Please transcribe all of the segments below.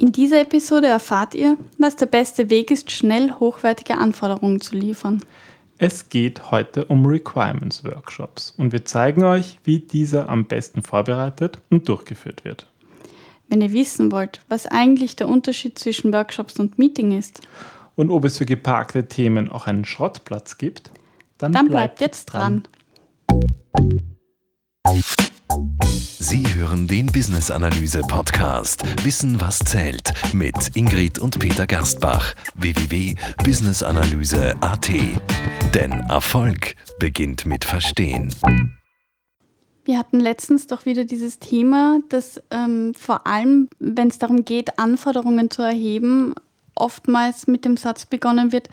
In dieser Episode erfahrt ihr, was der beste Weg ist, schnell hochwertige Anforderungen zu liefern. Es geht heute um Requirements Workshops und wir zeigen euch, wie dieser am besten vorbereitet und durchgeführt wird. Wenn ihr wissen wollt, was eigentlich der Unterschied zwischen Workshops und Meeting ist und ob es für geparkte Themen auch einen Schrottplatz gibt, dann, dann bleibt, bleibt jetzt dran. dran. Sie hören den Business Analyse Podcast Wissen was zählt mit Ingrid und Peter Gerstbach www.businessanalyse.at. Denn Erfolg beginnt mit Verstehen. Wir hatten letztens doch wieder dieses Thema, dass ähm, vor allem, wenn es darum geht, Anforderungen zu erheben, oftmals mit dem Satz begonnen wird,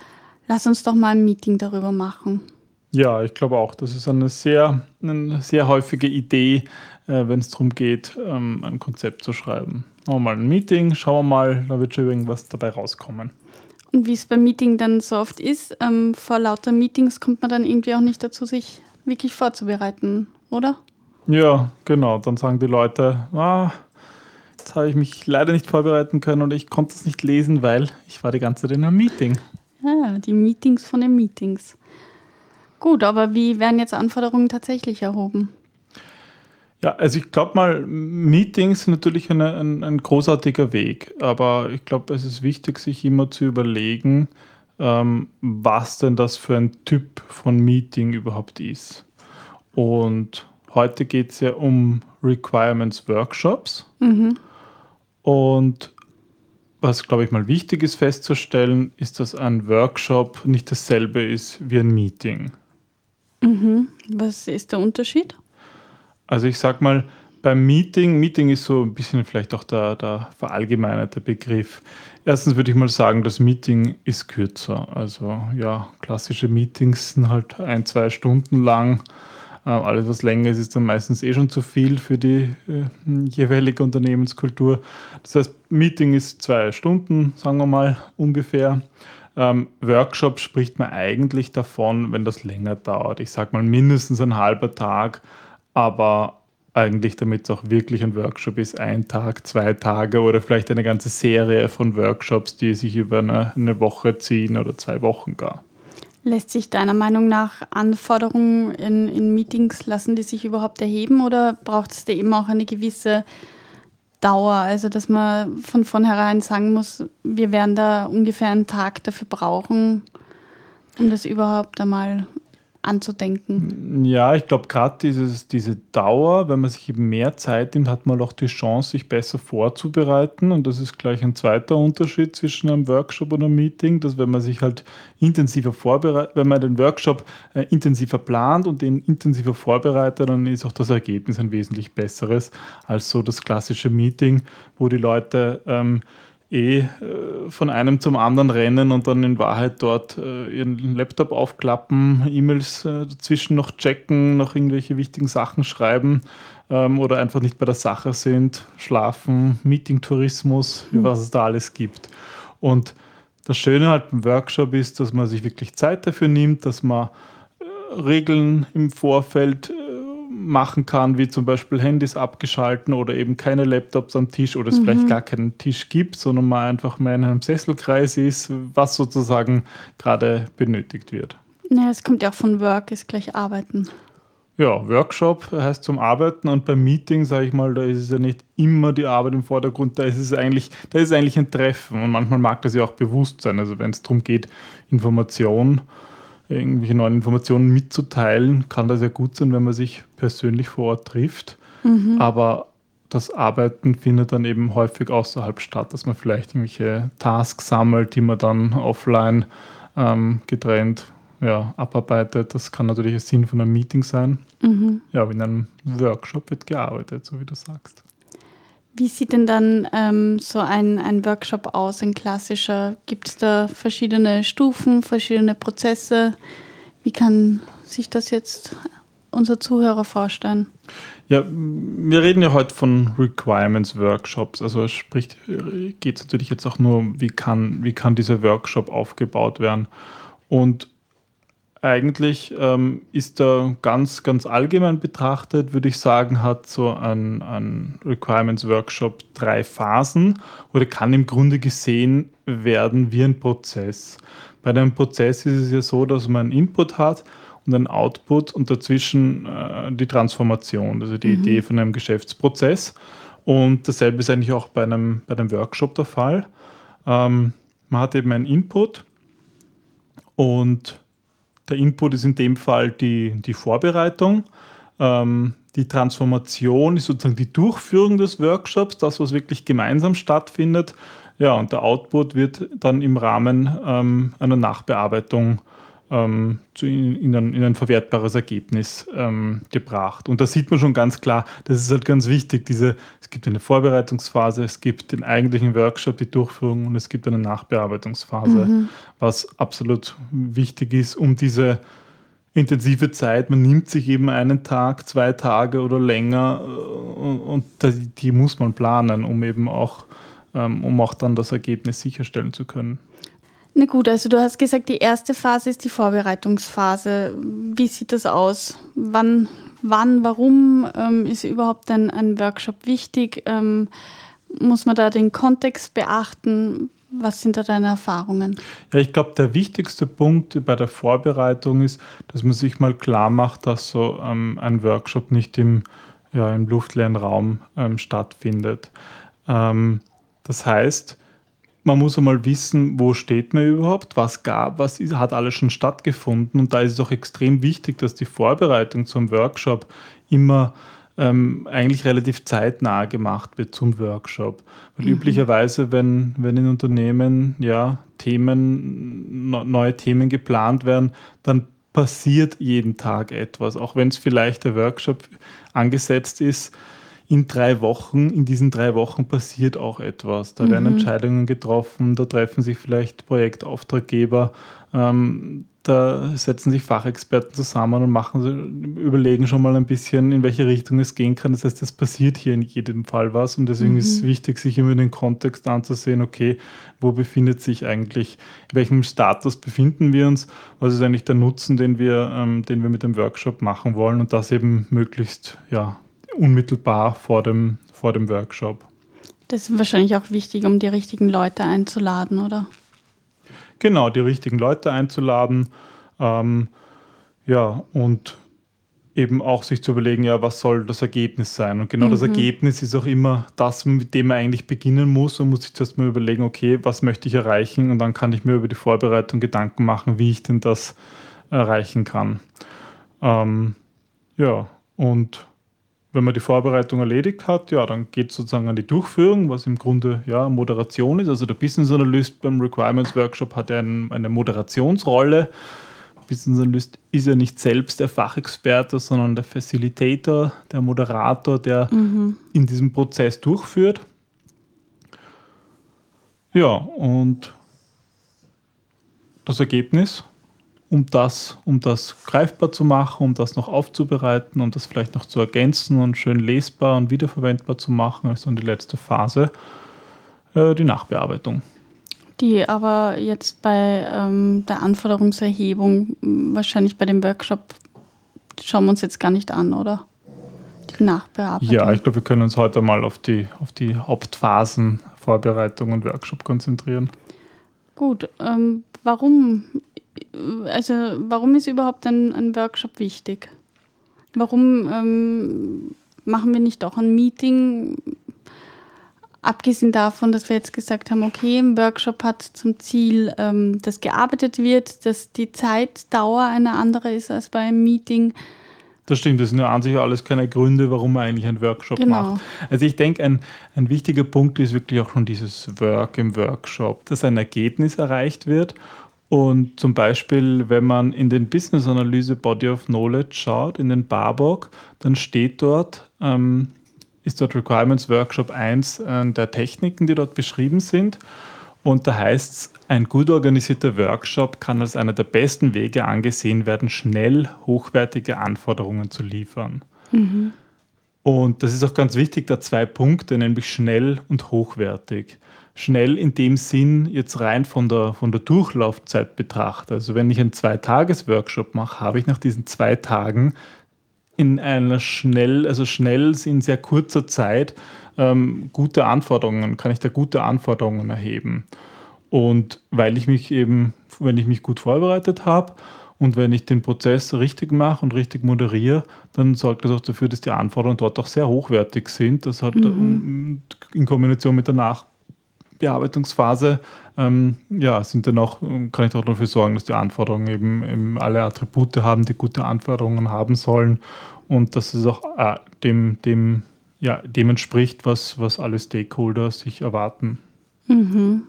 lass uns doch mal ein Meeting darüber machen. Ja, ich glaube auch, das ist eine sehr, eine sehr häufige Idee, äh, wenn es darum geht, ähm, ein Konzept zu schreiben. Machen wir mal ein Meeting, schauen wir mal, da wird schon irgendwas dabei rauskommen. Und wie es beim Meeting dann so oft ist, ähm, vor lauter Meetings kommt man dann irgendwie auch nicht dazu, sich wirklich vorzubereiten, oder? Ja, genau. Dann sagen die Leute, ah, jetzt habe ich mich leider nicht vorbereiten können und ich konnte es nicht lesen, weil ich war die ganze Zeit in einem Meeting. Ja, die Meetings von den Meetings. Gut, aber wie werden jetzt Anforderungen tatsächlich erhoben? Ja, also ich glaube mal, Meetings sind natürlich eine, ein, ein großartiger Weg, aber ich glaube, es ist wichtig, sich immer zu überlegen, ähm, was denn das für ein Typ von Meeting überhaupt ist. Und heute geht es ja um Requirements Workshops. Mhm. Und was, glaube ich, mal wichtig ist festzustellen, ist, dass ein Workshop nicht dasselbe ist wie ein Meeting. Mhm. Was ist der Unterschied? Also ich sag mal, beim Meeting, Meeting ist so ein bisschen vielleicht auch der, der verallgemeinerte Begriff. Erstens würde ich mal sagen, das Meeting ist kürzer. Also ja, klassische Meetings sind halt ein, zwei Stunden lang. Äh, alles, was länger ist, ist dann meistens eh schon zu viel für die äh, jeweilige Unternehmenskultur. Das heißt, Meeting ist zwei Stunden, sagen wir mal ungefähr. Ähm, Workshop spricht man eigentlich davon, wenn das länger dauert. Ich sage mal mindestens ein halber Tag, aber eigentlich, damit es auch wirklich ein Workshop ist, ein Tag, zwei Tage oder vielleicht eine ganze Serie von Workshops, die sich über eine, eine Woche ziehen oder zwei Wochen gar. Lässt sich deiner Meinung nach Anforderungen in, in Meetings, lassen die sich überhaupt erheben oder braucht es da eben auch eine gewisse Dauer, also dass man von vornherein sagen muss, wir werden da ungefähr einen Tag dafür brauchen, um das überhaupt einmal anzudenken. Ja, ich glaube gerade diese Dauer, wenn man sich eben mehr Zeit nimmt, hat man auch die Chance, sich besser vorzubereiten. Und das ist gleich ein zweiter Unterschied zwischen einem Workshop und einem Meeting, dass wenn man sich halt intensiver vorbereitet, wenn man den Workshop äh, intensiver plant und den intensiver vorbereitet, dann ist auch das Ergebnis ein wesentlich besseres als so das klassische Meeting, wo die Leute ähm, eh äh, von einem zum anderen rennen und dann in Wahrheit dort äh, ihren Laptop aufklappen, E-Mails äh, dazwischen noch checken, noch irgendwelche wichtigen Sachen schreiben ähm, oder einfach nicht bei der Sache sind, schlafen, Meeting-Tourismus, mhm. was es da alles gibt. Und das Schöne halt im Workshop ist, dass man sich wirklich Zeit dafür nimmt, dass man äh, Regeln im Vorfeld äh, machen kann, wie zum Beispiel Handys abgeschalten oder eben keine Laptops am Tisch oder es mhm. vielleicht gar keinen Tisch gibt, sondern man einfach mehr in einem Sesselkreis ist, was sozusagen gerade benötigt wird. Naja, es kommt ja auch von Work, ist gleich Arbeiten. Ja, Workshop heißt zum Arbeiten und beim Meeting, sage ich mal, da ist es ja nicht immer die Arbeit im Vordergrund, da ist es eigentlich, da ist eigentlich ein Treffen und manchmal mag das ja auch bewusst sein. Also wenn es darum geht, Information irgendwelche neuen Informationen mitzuteilen, kann das ja gut sein, wenn man sich persönlich vor Ort trifft. Mhm. Aber das Arbeiten findet dann eben häufig außerhalb statt, dass man vielleicht irgendwelche Tasks sammelt, die man dann offline ähm, getrennt ja, abarbeitet. Das kann natürlich ein Sinn von einem Meeting sein. Mhm. Ja, aber in einem Workshop wird gearbeitet, so wie du sagst. Wie sieht denn dann ähm, so ein, ein Workshop aus, ein klassischer? Gibt es da verschiedene Stufen, verschiedene Prozesse? Wie kann sich das jetzt unser Zuhörer vorstellen? Ja, wir reden ja heute von Requirements Workshops. Also sprich, geht es natürlich jetzt auch nur, wie kann, wie kann dieser Workshop aufgebaut werden. Und eigentlich ähm, ist da ganz, ganz allgemein betrachtet, würde ich sagen, hat so ein, ein Requirements Workshop drei Phasen oder kann im Grunde gesehen werden wie ein Prozess. Bei einem Prozess ist es ja so, dass man einen Input hat und einen Output und dazwischen äh, die Transformation, also die mhm. Idee von einem Geschäftsprozess. Und dasselbe ist eigentlich auch bei einem, bei einem Workshop der Fall. Ähm, man hat eben einen Input und der Input ist in dem Fall die, die Vorbereitung. Ähm, die Transformation ist sozusagen die Durchführung des Workshops, das, was wirklich gemeinsam stattfindet. Ja, und der Output wird dann im Rahmen ähm, einer Nachbearbeitung ähm, zu, in, ein, in, ein, verwertbares Ergebnis ähm, gebracht. Und da sieht man schon ganz klar, das ist halt ganz wichtig, diese, es gibt eine Vorbereitungsphase, es gibt den eigentlichen Workshop, die Durchführung und es gibt eine Nachbearbeitungsphase, mhm. was absolut wichtig ist, um diese intensive Zeit, man nimmt sich eben einen Tag, zwei Tage oder länger äh, und, und die, die muss man planen, um eben auch, ähm, um auch dann das Ergebnis sicherstellen zu können. Na gut, also du hast gesagt, die erste Phase ist die Vorbereitungsphase. Wie sieht das aus? Wann, wann warum ähm, ist überhaupt ein, ein Workshop wichtig? Ähm, muss man da den Kontext beachten? Was sind da deine Erfahrungen? Ja, ich glaube, der wichtigste Punkt bei der Vorbereitung ist, dass man sich mal klar macht, dass so ähm, ein Workshop nicht im, ja, im luftleeren Raum ähm, stattfindet. Ähm, das heißt, man muss einmal wissen, wo steht man überhaupt, was gab, was ist, hat alles schon stattgefunden. Und da ist es auch extrem wichtig, dass die Vorbereitung zum Workshop immer ähm, eigentlich relativ zeitnah gemacht wird zum Workshop. Weil mhm. üblicherweise, wenn, wenn in Unternehmen ja Themen, neue Themen geplant werden, dann passiert jeden Tag etwas, auch wenn es vielleicht der Workshop angesetzt ist in drei Wochen, in diesen drei Wochen passiert auch etwas. Da mhm. werden Entscheidungen getroffen, da treffen sich vielleicht Projektauftraggeber, ähm, da setzen sich Fachexperten zusammen und machen, überlegen schon mal ein bisschen, in welche Richtung es gehen kann. Das heißt, es passiert hier in jedem Fall was und deswegen mhm. ist es wichtig, sich immer den Kontext anzusehen, okay, wo befindet sich eigentlich, in welchem Status befinden wir uns, was ist eigentlich der Nutzen, den wir, ähm, den wir mit dem Workshop machen wollen und das eben möglichst ja, unmittelbar vor dem, vor dem Workshop. Das ist wahrscheinlich auch wichtig, um die richtigen Leute einzuladen, oder? Genau, die richtigen Leute einzuladen. Ähm, ja, und eben auch sich zu überlegen, ja, was soll das Ergebnis sein? Und genau mhm. das Ergebnis ist auch immer das, mit dem man eigentlich beginnen muss und muss sich zuerst mal überlegen, okay, was möchte ich erreichen? Und dann kann ich mir über die Vorbereitung Gedanken machen, wie ich denn das erreichen kann. Ähm, ja, und wenn man die Vorbereitung erledigt hat, ja, dann geht es sozusagen an die Durchführung, was im Grunde ja Moderation ist. Also der Business Analyst beim Requirements Workshop hat ja ein, eine Moderationsrolle. Business Analyst ist ja nicht selbst der Fachexperte, sondern der Facilitator, der Moderator, der mhm. in diesem Prozess durchführt. Ja, und das Ergebnis um das, um das greifbar zu machen, um das noch aufzubereiten, um das vielleicht noch zu ergänzen und schön lesbar und wiederverwendbar zu machen, also in die letzte Phase, äh, die Nachbearbeitung. Die aber jetzt bei ähm, der Anforderungserhebung, wahrscheinlich bei dem Workshop, schauen wir uns jetzt gar nicht an, oder? Die Nachbearbeitung. Ja, ich glaube, wir können uns heute mal auf die, auf die Hauptphasen Vorbereitung und Workshop konzentrieren. Gut, ähm, warum also warum ist überhaupt ein, ein Workshop wichtig? Warum ähm, machen wir nicht auch ein Meeting? Abgesehen davon, dass wir jetzt gesagt haben, okay, ein Workshop hat zum Ziel, ähm, dass gearbeitet wird, dass die Zeitdauer eine andere ist als bei einem Meeting. Das stimmt, das sind ja an sich alles keine Gründe, warum man eigentlich einen Workshop genau. macht. Also ich denke, ein, ein wichtiger Punkt ist wirklich auch schon dieses Work im Workshop, dass ein Ergebnis erreicht wird und zum Beispiel, wenn man in den Business Analyse Body of Knowledge schaut, in den Barbock, dann steht dort, ähm, ist dort Requirements Workshop 1 äh, der Techniken, die dort beschrieben sind. Und da heißt es, ein gut organisierter Workshop kann als einer der besten Wege angesehen werden, schnell hochwertige Anforderungen zu liefern. Mhm. Und das ist auch ganz wichtig, da zwei Punkte, nämlich schnell und hochwertig. schnell in dem Sinn jetzt rein von der, von der Durchlaufzeit betrachte. Also wenn ich einen Zwei-Tages-Workshop mache, habe ich nach diesen zwei Tagen in einer schnell, also schnell in sehr kurzer Zeit ähm, gute Anforderungen, kann ich da gute Anforderungen erheben. Und weil ich mich eben, wenn ich mich gut vorbereitet habe und wenn ich den Prozess richtig mache und richtig moderiere, dann sorgt das auch dafür, dass die Anforderungen dort auch sehr hochwertig sind. Das hat mhm. in Kombination mit der Nachbearbeitungsphase ähm, ja, sind dann auch, kann ich auch dafür sorgen, dass die Anforderungen eben, eben alle Attribute haben, die gute Anforderungen haben sollen und dass es auch äh, dem, dem, ja, dem entspricht, was, was alle Stakeholder sich erwarten. Mhm.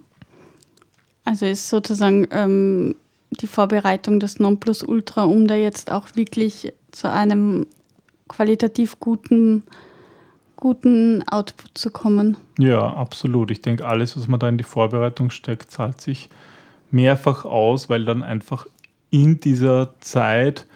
Also ist sozusagen ähm, die Vorbereitung des Nonplusultra, um da jetzt auch wirklich zu einem qualitativ guten, guten Output zu kommen. Ja, absolut. Ich denke, alles, was man da in die Vorbereitung steckt, zahlt sich mehrfach aus, weil dann einfach in dieser Zeit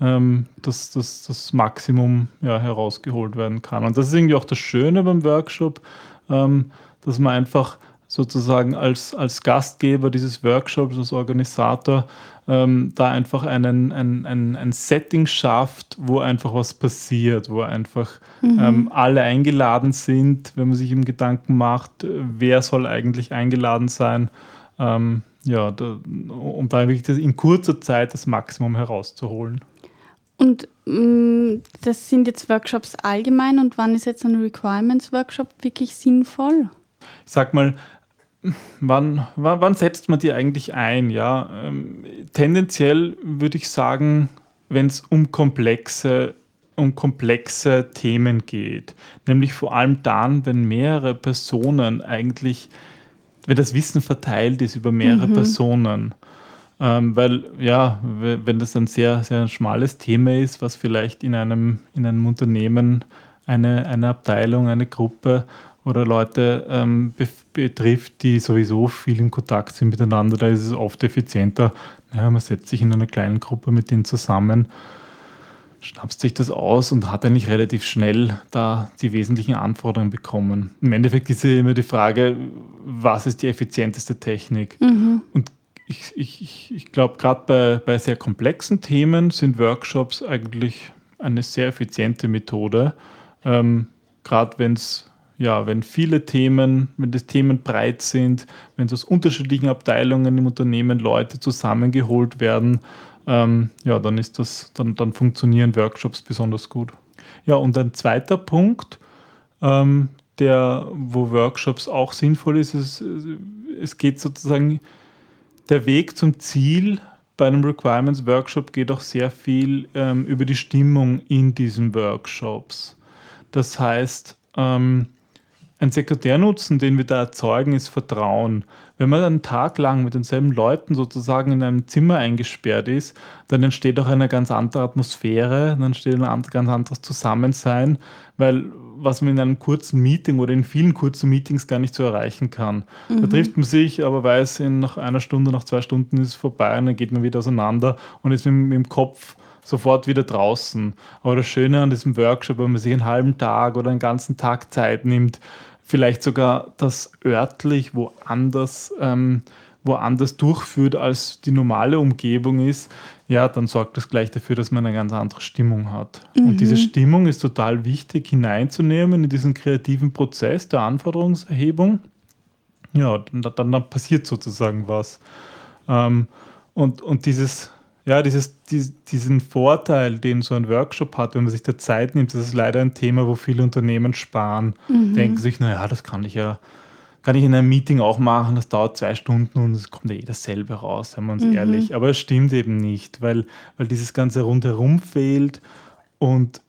ähm, das, das, das Maximum ja, herausgeholt werden kann. Und das ist irgendwie auch das Schöne beim Workshop, ähm, dass man einfach sozusagen als, als Gastgeber dieses Workshops, als Organisator, ähm, da einfach einen, ein, ein, ein Setting schafft, wo einfach was passiert, wo einfach mhm. ähm, alle eingeladen sind, wenn man sich im Gedanken macht, wer soll eigentlich eingeladen sein, ähm, ja, da, um da wirklich in kurzer Zeit das Maximum herauszuholen. Und mh, mm, das sind jetzt Workshops allgemein und wann ist jetzt ein Requirements-Workshop wirklich sinnvoll? Ich sag mal, wann, wann, wann, setzt man die eigentlich ein? Ja, ähm, tendenziell würde ich sagen, wenn es um komplexe, um komplexe Themen geht, nämlich vor allem dann, wenn mehrere Personen eigentlich, wenn das Wissen verteilt ist über mehrere mhm. Personen. Ähm, weil, ja, wenn das ein sehr, sehr schmales Thema ist, was vielleicht in einem, in einem Unternehmen eine, eine Abteilung, eine Gruppe oder Leute ähm, betrifft, die sowieso viel in Kontakt sind miteinander, da ist es oft effizienter. Naja, man setzt sich in einer kleinen Gruppe mit denen zusammen, schnappt sich das aus und hat eigentlich relativ schnell da die wesentlichen Anforderungen bekommen. Im Endeffekt ist ja immer die Frage, was ist die effizienteste Technik? Mhm. Und ich, ich, ich glaube, gerade bei, bei sehr komplexen Themen sind Workshops eigentlich eine sehr effiziente Methode. Ähm, gerade wenn es ja, wenn viele Themen, wenn die Themen breit sind, wenn aus unterschiedlichen Abteilungen im Unternehmen Leute zusammengeholt werden, ähm, ja, dann ist das, dann, dann funktionieren Workshops besonders gut. Ja, und ein zweiter Punkt, ähm, der, wo Workshops auch sinnvoll ist, ist, es geht sozusagen, der Weg zum Ziel bei einem Requirements Workshop geht auch sehr viel ähm, über die Stimmung in diesen Workshops. Das heißt, ähm, ein Sekundärnutzen, den wir da erzeugen, ist Vertrauen. Wenn man einen Tag lang mit denselben Leuten sozusagen in einem Zimmer eingesperrt ist, dann entsteht auch eine ganz andere Atmosphäre, dann entsteht ein ganz anderes Zusammensein, weil was man in einem kurzen Meeting oder in vielen kurzen Meetings gar nicht so erreichen kann. Mhm. Da trifft man sich, aber weiß, in nach einer Stunde, nach zwei Stunden ist es vorbei und dann geht man wieder auseinander und ist mit, mit dem Kopf sofort wieder draußen. Aber das Schöne an diesem Workshop, wenn man sich einen halben Tag oder einen ganzen Tag Zeit nimmt, vielleicht sogar das örtlich woanders, ähm, woanders durchführt, als die normale Umgebung ist, ja, dann sorgt das gleich dafür, dass man eine ganz andere Stimmung hat. Mhm. Und diese Stimmung ist total wichtig hineinzunehmen in diesen kreativen Prozess der Anforderungserhebung. Ja, dann, dann, dann passiert sozusagen was. Ähm, und, und dieses ja, dieses, diesen Vorteil, den so ein Workshop hat, wenn man sich da Zeit nimmt, das ist leider ein Thema, wo viele Unternehmen sparen. Mhm. Denken sich, naja, das kann ich ja, kann ich in einem Meeting auch machen, das dauert zwei Stunden und es kommt ja eh dasselbe raus, seien wir uns mhm. ehrlich. Aber es stimmt eben nicht, weil, weil dieses ganze Rundherum fehlt und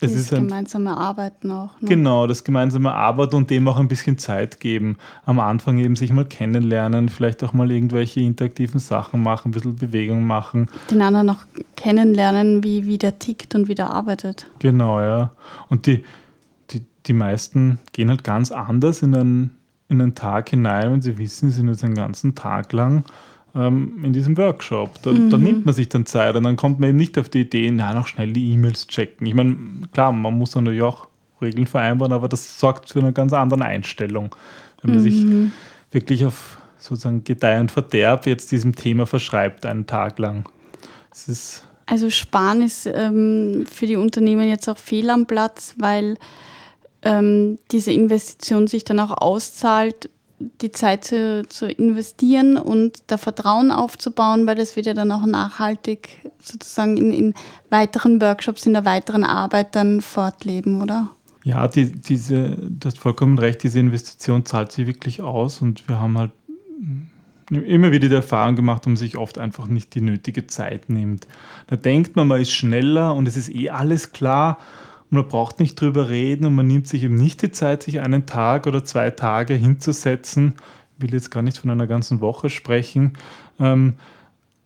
das ist ein, gemeinsame Arbeiten auch. Ne? Genau, das gemeinsame Arbeiten und dem auch ein bisschen Zeit geben. Am Anfang eben sich mal kennenlernen, vielleicht auch mal irgendwelche interaktiven Sachen machen, ein bisschen Bewegung machen. Den anderen noch kennenlernen, wie, wie der tickt und wie der arbeitet. Genau, ja. Und die, die, die meisten gehen halt ganz anders in einen, in einen Tag hinein, wenn sie wissen, sie sind jetzt einen ganzen Tag lang ähm, in diesem Workshop. Da, mhm. da, nimmt man sich dann Zeit und dann kommt man eben nicht auf die Idee, na, noch schnell die E-Mails checken. Ich meine, klar, man muss dann natürlich auch Regeln vereinbaren, aber das sorgt für eine ganz andere Einstellung. Wenn man mhm. sich wirklich auf sozusagen Gedeih und Verderb jetzt diesem Thema verschreibt, einen Tag lang. Es ist also Sparen ist ähm, für die Unternehmen jetzt auch fehl am Platz, weil ähm, diese Investition sich dann auch auszahlt, die Zeit zu, zu investieren und da Vertrauen aufzubauen, weil das wird ja dann auch nachhaltig sozusagen in, in weiteren Workshops, in der weiteren Arbeit dann fortleben, oder? Ja, die, diese, du hast vollkommen recht, diese Investition zahlt sich wirklich aus und wir haben halt immer wieder die Erfahrung gemacht, man sich oft einfach nicht die nötige Zeit nimmt. Da denkt man, man ist schneller und es ist eh alles klar und man braucht nicht drüber reden und man nimmt sich eben nicht die Zeit, sich einen Tag oder zwei Tage hinzusetzen. Ich will jetzt gar nicht von einer ganzen Woche sprechen. Ähm,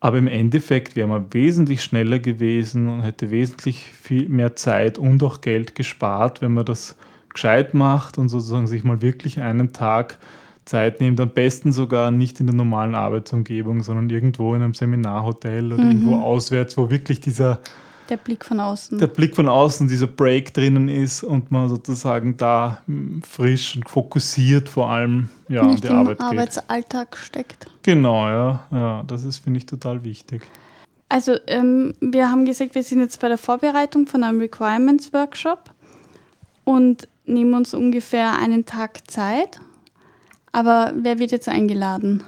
aber im Endeffekt wäre man wesentlich schneller gewesen und hätte wesentlich viel mehr Zeit und auch Geld gespart, wenn man das gescheit macht und sozusagen sich mal wirklich einen Tag Zeit nimmt. Am besten sogar nicht in der normalen Arbeitsumgebung, sondern irgendwo in einem Seminarhotel oder mhm. irgendwo auswärts, wo wirklich dieser der Blick von außen. Der Blick von außen, dieser Break drinnen ist und man sozusagen da frisch und fokussiert vor allem ja, an die Arbeit Arbeitsalltag geht. steckt. Genau, ja. ja das ist, finde ich, total wichtig. Also ähm, wir haben gesagt, wir sind jetzt bei der Vorbereitung von einem Requirements-Workshop und nehmen uns ungefähr einen Tag Zeit. Aber wer wird jetzt eingeladen?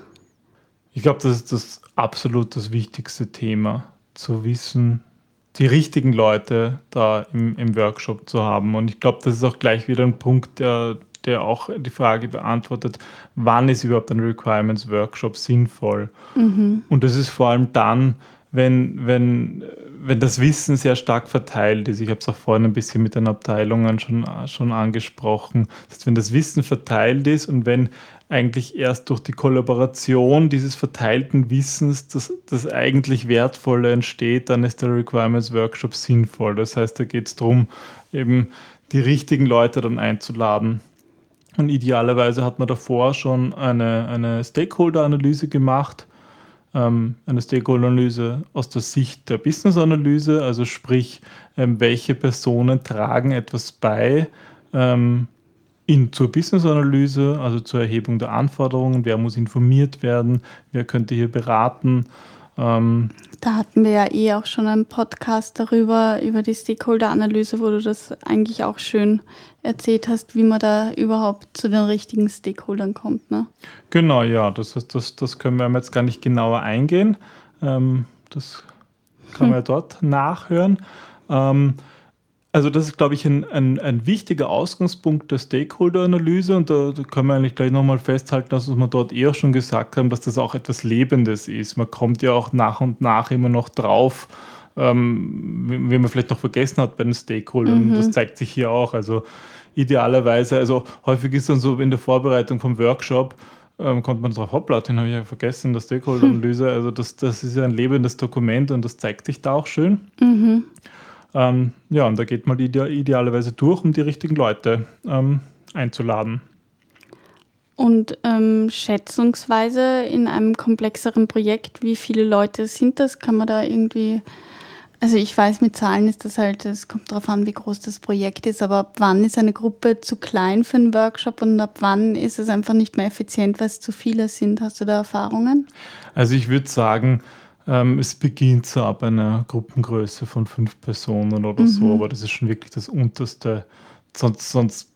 Ich glaube, das ist das absolut das wichtigste Thema, zu wissen, die richtigen Leute da im, im Workshop zu haben. Und ich glaube, das ist auch gleich wieder ein Punkt, der, der auch die Frage beantwortet, wann ist überhaupt ein Requirements Workshop sinnvoll? Mhm. Und das ist vor allem dann, wenn, wenn, wenn das Wissen sehr stark verteilt ist. Ich habe es auch vorhin ein bisschen mit den Abteilungen schon, schon angesprochen. Das wenn das Wissen verteilt ist und wenn eigentlich erst durch die Kollaboration dieses verteilten Wissens das, das eigentlich Wertvolle entsteht, dann ist der Requirements Workshop sinnvoll. Das heißt, da geht es darum, eben die richtigen Leute dann einzuladen. Und idealerweise hat man davor schon eine, eine Stakeholder-Analyse gemacht, ähm, eine Stakeholder-Analyse aus der Sicht der Business-Analyse, also sprich, ähm, welche Personen tragen etwas bei, ähm, in, zur Business-Analyse, also zur Erhebung der Anforderungen, wer muss informiert werden, wer könnte hier beraten. Ähm, da hatten wir ja eh auch schon einen Podcast darüber, über die Stakeholder-Analyse, wo du das eigentlich auch schön erzählt hast, wie man da überhaupt zu den richtigen Stakeholdern kommt. Ne? Genau, ja, das, das, das können wir jetzt gar nicht genauer eingehen. Ähm, das kann man hm. ja dort nachhören. Ähm, also das ist, glaube ich, ein, ein, ein wichtiger Ausgangspunkt der Stakeholder-Analyse und da, da können wir eigentlich gleich nochmal festhalten, dass wir dort eher schon gesagt haben, dass das auch etwas Lebendes ist. Man kommt ja auch nach und nach immer noch drauf, ähm, wie man vielleicht noch vergessen hat bei den Stakeholdern. Mhm. Das zeigt sich hier auch. Also idealerweise, also häufig ist dann so in der Vorbereitung vom Workshop, ähm, kommt man drauf, hoppla, den habe ich ja vergessen, der Stakeholder-Analyse. Also das, das ist ja ein lebendes Dokument und das zeigt sich da auch schön. Mhm. Ähm, ja, und da geht man ide idealerweise durch, um die richtigen Leute ähm, einzuladen. Und ähm, schätzungsweise in einem komplexeren Projekt, wie viele Leute sind das? Kann man da irgendwie, also ich weiß, mit Zahlen ist das halt, es kommt darauf an, wie groß das Projekt ist, aber ab wann ist eine Gruppe zu klein für einen Workshop und ab wann ist es einfach nicht mehr effizient, weil es zu viele sind? Hast du da Erfahrungen? Also ich würde sagen, ähm, es beginnt so ab einer Gruppengröße von fünf Personen oder mhm. so, aber das ist schon wirklich das Unterste. Sonst, sonst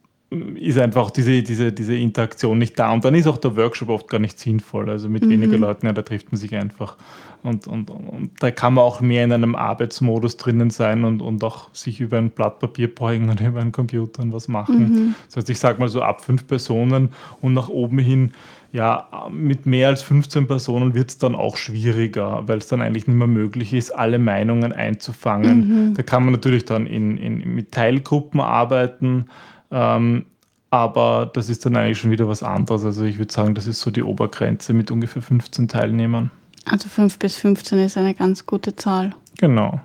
ist einfach diese, diese, diese Interaktion nicht da. Und dann ist auch der Workshop oft gar nicht sinnvoll. Also mit mhm. weniger Leuten, ja, da trifft man sich einfach. Und, und, und da kann man auch mehr in einem Arbeitsmodus drinnen sein und, und auch sich über ein Blatt Papier beugen oder über einen Computer und was machen. Mhm. Das heißt, ich sage mal so ab fünf Personen und nach oben hin ja, mit mehr als 15 Personen wird es dann auch schwieriger, weil es dann eigentlich nicht mehr möglich ist, alle Meinungen einzufangen. Mhm. Da kann man natürlich dann in, in, mit Teilgruppen arbeiten, ähm, aber das ist dann eigentlich schon wieder was anderes. Also ich würde sagen, das ist so die Obergrenze mit ungefähr 15 Teilnehmern. Also 5 bis 15 ist eine ganz gute Zahl. Genau.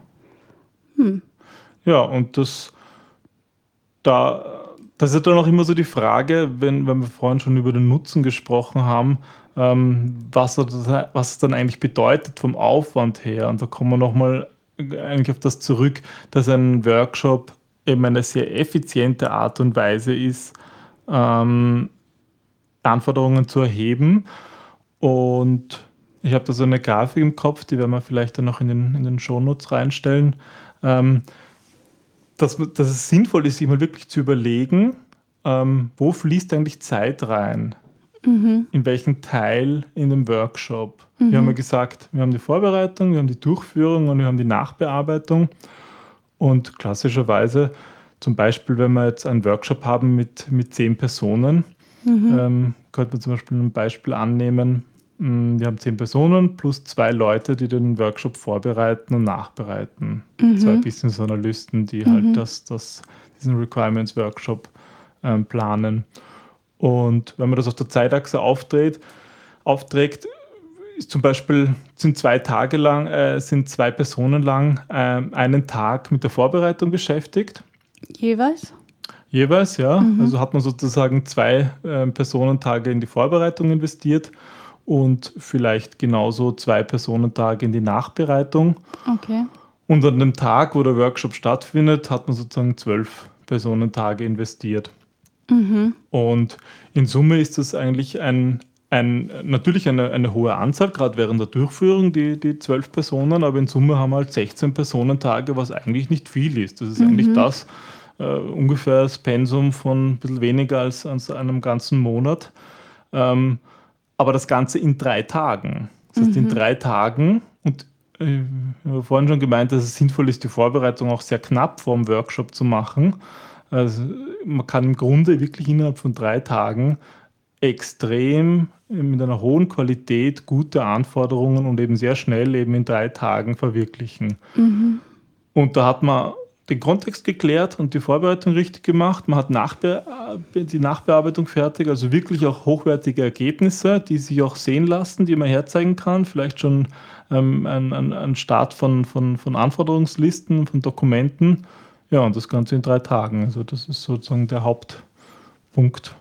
Hm. Ja, und das da das ist dann auch immer so die Frage, wenn, wenn wir vorhin schon über den Nutzen gesprochen haben, ähm, was, was es dann eigentlich bedeutet vom Aufwand her. Und da kommen wir nochmal eigentlich auf das zurück, dass ein Workshop eben eine sehr effiziente Art und Weise ist, ähm, Anforderungen zu erheben. Und ich habe da so eine Grafik im Kopf, die werden wir vielleicht dann noch in den, in den Shownotes reinstellen, ähm, dass, dass es sinnvoll ist, sich mal wirklich zu überlegen, ähm, wo fließt eigentlich Zeit rein? Mhm. In welchen Teil in dem Workshop? Mhm. Wir haben ja gesagt, wir haben die Vorbereitung, wir haben die Durchführung und wir haben die Nachbearbeitung. Und klassischerweise, zum Beispiel, wenn wir jetzt einen Workshop haben mit, mit zehn Personen, mhm. ähm, könnte man zum Beispiel ein Beispiel annehmen. Mm, wir haben zehn Personen plus zwei Leute, die den Workshop vorbereiten und nachbereiten. Mhm. Zwei Business Analysten, die halt mhm. das, das, diesen Requirements Workshop ähm, planen. Und wenn man das auf der Zeitachse aufdreht, aufträgt, ist zum Beispiel sind zwei Tage lang, äh, sind zwei Personen lang äh, einen Tag mit der Vorbereitung beschäftigt. Jeweils? Jeweils, ja. Mhm. Also hat man sozusagen zwei äh, Personentage in die Vorbereitung investiert und vielleicht genauso zwei Personentage in die Nachbereitung. Okay. Und an dem Tag, wo der Workshop stattfindet, hat man sozusagen zwölf Personentage investiert. Mhm. Und in Summe ist das eigentlich ein, ein, natürlich eine, eine hohe Anzahl, gerade während der Durchführung, die, die zwölf Personen, aber in Summe haben wir halt 16 Personentage, was eigentlich nicht viel ist. Das ist mhm. eigentlich das, äh, ungefähr das Pensum von ein bisschen weniger als, als einem ganzen Monat. Ähm, aber das Ganze in drei Tagen. Das heißt, mhm. in drei Tagen und äh, ich habe vorhin schon gemeint, dass es sinnvoll ist, die Vorbereitung auch sehr knapp vor dem Workshop zu machen. Also man kann im Grunde wirklich innerhalb von drei Tagen extrem mit einer hohen Qualität gute Anforderungen und eben sehr schnell eben in drei Tagen verwirklichen. Mhm. Und da hat man den Kontext geklärt und die Vorbereitung richtig gemacht. Man hat Nachbe die Nachbearbeitung fertig, also wirklich auch hochwertige Ergebnisse, die sich auch sehen lassen, die man herzeigen kann. Vielleicht schon ähm, ein, ein, ein, Start von, von, von Anforderungslisten, von Dokumenten. Ja, und das Ganze in drei Tagen. Also das ist sozusagen der Hauptpunkt.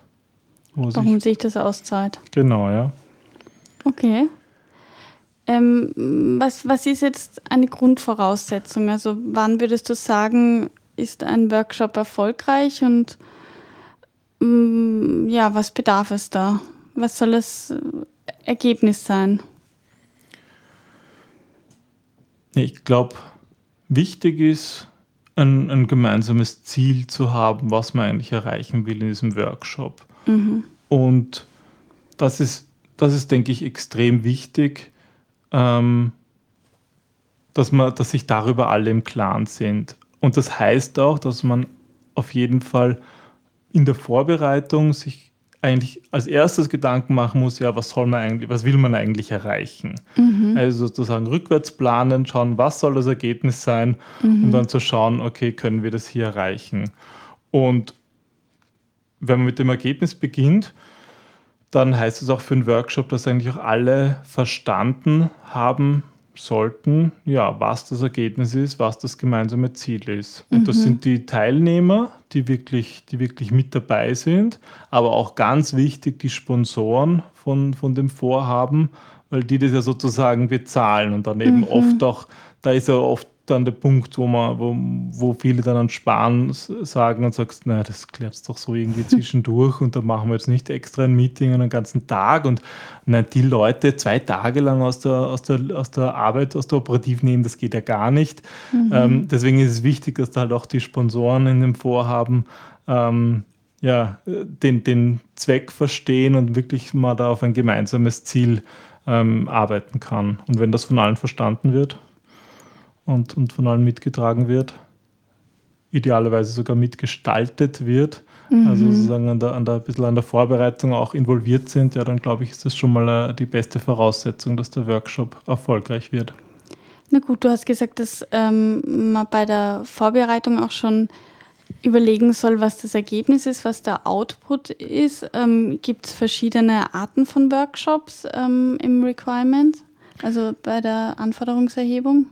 Warum sich, sich das auszahlt. Genau, ja. Okay. Ähm, was, was ist jetzt eine Grundvoraussetzung? Also wann würdest du sagen, ist ein Workshop erfolgreich und ähm, ja, was bedarf es da? Was soll das Ergebnis sein? Ich glaube, wichtig ist, ein, ein, gemeinsames Ziel zu haben, was man eigentlich erreichen will in diesem Workshop. Mhm. Und das ist, das ist, denke ich, extrem wichtig, ähm, dass, man, dass sich darüber alle im Klaren sind. Und das heißt auch, dass man auf jeden Fall in der Vorbereitung sich eigentlich als erstes Gedanken machen muss, ja, was soll man eigentlich, was will man eigentlich erreichen? Mhm. Also sozusagen rückwärts planen, schauen, was soll das Ergebnis sein mhm. und dann zu schauen, okay, können wir das hier erreichen? Und wenn man mit dem Ergebnis beginnt, dann heißt es auch für einen Workshop, dass eigentlich auch alle verstanden haben sollten, ja, was das Ergebnis ist, was das gemeinsame Ziel ist. Und mhm. das sind die Teilnehmer, die wirklich, die wirklich mit dabei sind, aber auch ganz wichtig die Sponsoren von, von dem Vorhaben, weil die das ja sozusagen bezahlen und dann eben mhm. oft auch, da ist ja oft dann der Punkt, wo man, wo, wo viele dann an Sparen sagen und sagst, naja, das klärt es doch so irgendwie zwischendurch und da machen wir jetzt nicht extra ein Meeting einen ganzen Tag und nein, die Leute zwei Tage lang aus der, aus der, aus der Arbeit, aus der Operativ nehmen, das geht ja gar nicht. Mhm. Ähm, deswegen ist es wichtig, dass da halt auch die Sponsoren in dem Vorhaben ähm, ja, den, den Zweck verstehen und wirklich mal da auf ein gemeinsames Ziel ähm, arbeiten kann. Und wenn das von allen verstanden wird, und, und von allen mitgetragen wird, idealerweise sogar mitgestaltet wird, mhm. also sozusagen an der, an der, ein bisschen an der Vorbereitung auch involviert sind, ja, dann glaube ich, ist das schon mal äh, die beste Voraussetzung, dass der Workshop erfolgreich wird. Na gut, du hast gesagt, dass ähm, man bei der Vorbereitung auch schon überlegen soll, was das Ergebnis ist, was der Output ist. Ähm, Gibt es verschiedene Arten von Workshops ähm, im Requirement? Also bei der Anforderungserhebung?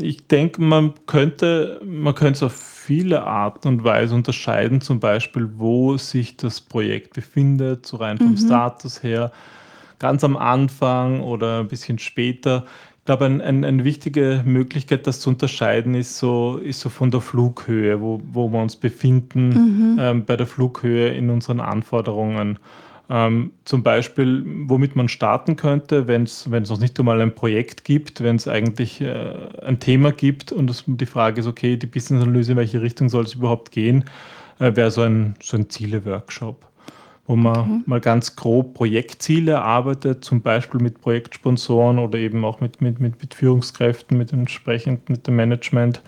Ich denke, man könnte, man könnte es auf viele Arten und Weisen unterscheiden, zum Beispiel, wo sich das Projekt befindet, so rein vom mhm. Status her, ganz am Anfang oder ein bisschen später. Ich glaube, ein, ein, eine wichtige Möglichkeit, das zu unterscheiden, ist so, ist so von der Flughöhe, wo, wo wir uns befinden, mhm. ähm, bei der Flughöhe in unseren Anforderungen. Ähm, zum Beispiel, womit man starten könnte, wenn es noch nicht einmal ein Projekt gibt, wenn es eigentlich äh, ein Thema gibt und es, die Frage ist, okay, die Business-Analyse, in welche Richtung soll es überhaupt gehen, äh, wäre so ein, so ein Ziele-Workshop, wo man okay. mal ganz grob Projektziele erarbeitet, zum Beispiel mit Projektsponsoren oder eben auch mit, mit, mit, mit Führungskräften, mit entsprechend mit dem Management.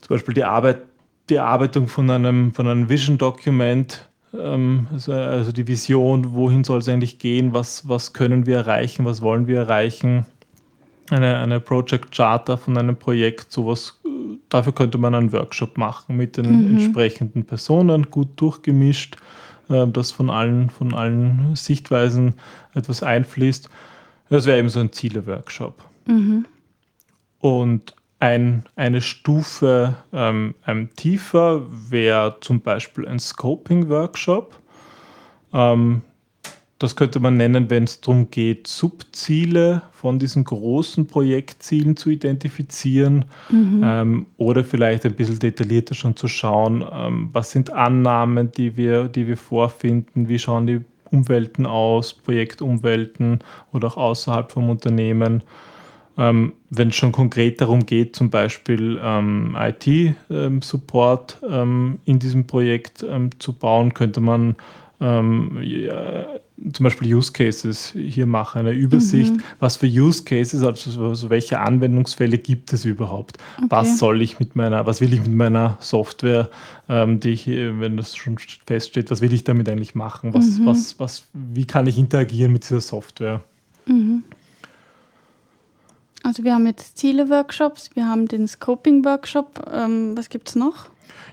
Zum Beispiel die Arbeit, die Erarbeitung von einem, von einem Vision-Document, ähm, also, also, die Vision, wohin soll es eigentlich gehen, was, was können wir erreichen, was wollen wir erreichen. Eine, eine Project Charter von einem Projekt, sowas, dafür könnte man einen Workshop machen mit den mhm. entsprechenden Personen, gut durchgemischt, äh, dass von allen, von allen Sichtweisen etwas einfließt. Das wäre eben so ein Ziele-Workshop. Mhm. Und ein, eine Stufe ähm, ähm, tiefer wäre zum Beispiel ein Scoping-Workshop. Ähm, das könnte man nennen, wenn es darum geht, Subziele von diesen großen Projektzielen zu identifizieren mhm. ähm, oder vielleicht ein bisschen detaillierter schon zu schauen, ähm, was sind Annahmen, die wir, die wir vorfinden, wie schauen die Umwelten aus, Projektumwelten oder auch außerhalb vom Unternehmen. Ähm, wenn es schon konkret darum geht, zum Beispiel ähm, IT-Support ähm, ähm, in diesem Projekt ähm, zu bauen, könnte man ähm, ja, zum Beispiel Use Cases hier machen, eine Übersicht, mhm. was für Use Cases, also, welche Anwendungsfälle gibt es überhaupt? Okay. Was soll ich mit meiner, was will ich mit meiner Software, die ich, wenn das schon feststeht, was will ich damit eigentlich machen? Was, mhm. was, was, wie kann ich interagieren mit dieser Software? Mhm. Also wir haben jetzt Ziele-Workshops, wir haben den Scoping-Workshop. Ähm, was gibt es noch?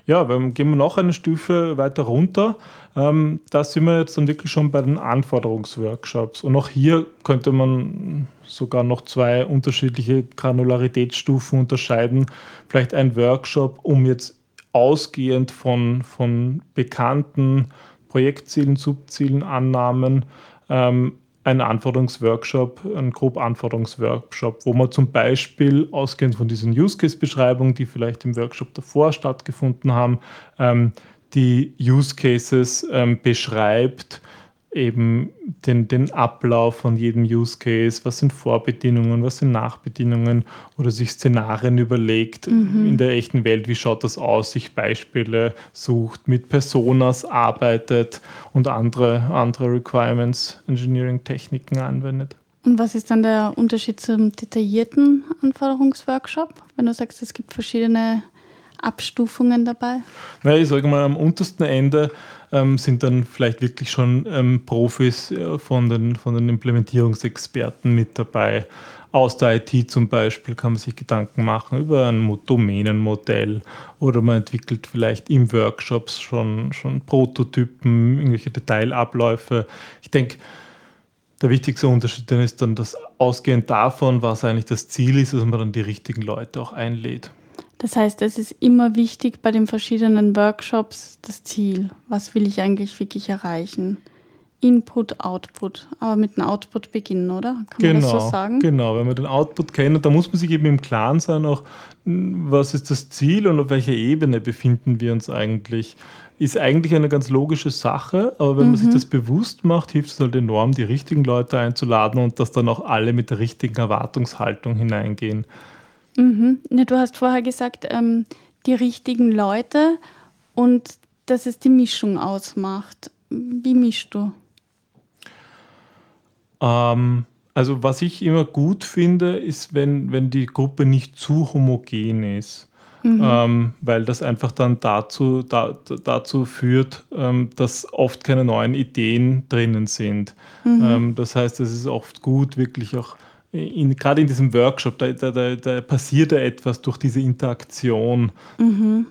Ja, dann gehen wir noch eine Stufe weiter runter. Ähm, da sind wir jetzt dann wirklich schon bei den Anforderungsworkshops. Und auch hier könnte man sogar noch zwei unterschiedliche Granularitätsstufen unterscheiden. Vielleicht ein Workshop, um jetzt ausgehend von, von bekannten Projektzielen, Subzielen, Annahmen ähm, ein Anforderungsworkshop, ein grob Anforderungsworkshop, wo man zum Beispiel ausgehend von diesen Use Case Beschreibungen, die vielleicht im Workshop davor stattgefunden haben, ähm, die Use Cases ähm, beschreibt, eben den, den Ablauf von jedem Use Case, was sind Vorbedingungen, was sind Nachbedingungen oder sich Szenarien überlegt mhm. in der echten Welt, wie schaut das aus, sich Beispiele sucht, mit Personas arbeitet und andere, andere Requirements, Engineering-Techniken anwendet. Und was ist dann der Unterschied zum detaillierten Anforderungsworkshop, wenn du sagst, es gibt verschiedene Abstufungen dabei? Na, ich sage mal, am untersten Ende ähm, sind dann vielleicht wirklich schon ähm, Profis äh, von, den, von den Implementierungsexperten mit dabei. Aus der IT zum Beispiel kann man sich Gedanken machen über ein Domänenmodell oder man entwickelt vielleicht im Workshops schon, schon Prototypen, irgendwelche Detailabläufe. Ich denke, der wichtigste Unterschied dann ist dann, dass ausgehend davon, was eigentlich das Ziel ist, dass man dann die richtigen Leute auch einlädt. Das heißt, es ist immer wichtig bei den verschiedenen Workshops das Ziel. Was will ich eigentlich wirklich erreichen? Input, Output. Aber mit dem Output beginnen, oder? Kann genau, man das so genau, sagen? Genau, wenn man den Output kennt, da muss man sich eben im Klaren sein, auch was ist das Ziel und auf welcher Ebene befinden wir uns eigentlich. Ist eigentlich eine ganz logische Sache, aber wenn mhm. man sich mhm. das bewusst macht, hilft es halt enorm, die richtigen Leute einzuladen und dass dann auch alle mit der richtigen Erwartungshaltung hineingehen. Mhm. Ja, du hast vorher gesagt, ähm, die richtigen Leute und dass es die Mischung ausmacht. Wie mischst du? Ähm, also was ich immer gut finde, ist, wenn, wenn die Gruppe nicht zu homogen ist. Mhm. Ähm, weil das einfach dann dazu, da, dazu führt, ähm, dass oft keine neuen Ideen drinnen sind. Mhm. Ähm, das heißt, es ist oft gut, wirklich auch in, gerade in diesem Workshop, da, da, da, passiert ja etwas durch diese Interaktion. Mhm.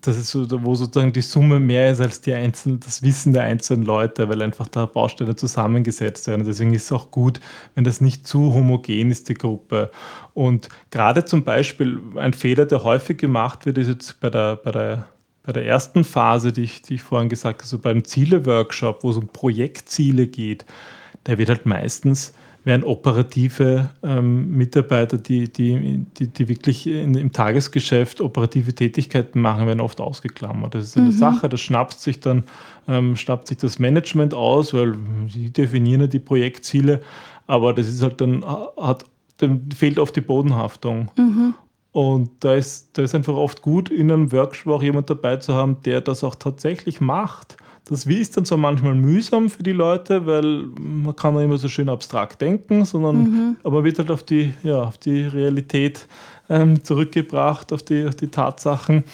Das ist so, wo sozusagen die Summe mehr ist als die einzelnen, das Wissen der einzelnen Leute, weil einfach da Bausteine zusammengesetzt werden. Deswegen ist es auch gut, wenn das nicht zu homogen ist, die Gruppe. Und gerade zum Beispiel ein Fehler, der häufig gemacht wird, ist jetzt bei der, bei der, bei der ersten Phase, die ich, die ich vorhin gesagt habe, so beim Ziele-Workshop, wo es um Projektziele geht, der wird halt meistens wären operative ähm, Mitarbeiter, die, die, die, die wirklich in, im Tagesgeschäft operative Tätigkeiten machen, werden oft ausgeklammert. Das ist eine mhm. Sache, das schnappt sich dann, ähm, schnappt sich das Management aus, weil sie definieren ja die Projektziele, aber das ist halt dann, hat, dann fehlt oft die Bodenhaftung. Mhm. Und da ist, da ist einfach oft gut, in einem Workshop auch jemand dabei zu haben, der das auch tatsächlich macht. Das Wie ist dann zwar manchmal mühsam für die Leute, weil man kann ja immer so schön abstrakt denken, sondern mhm. aber wird halt auf die, ja, auf die Realität ähm, zurückgebracht, auf die, auf die Tatsachen.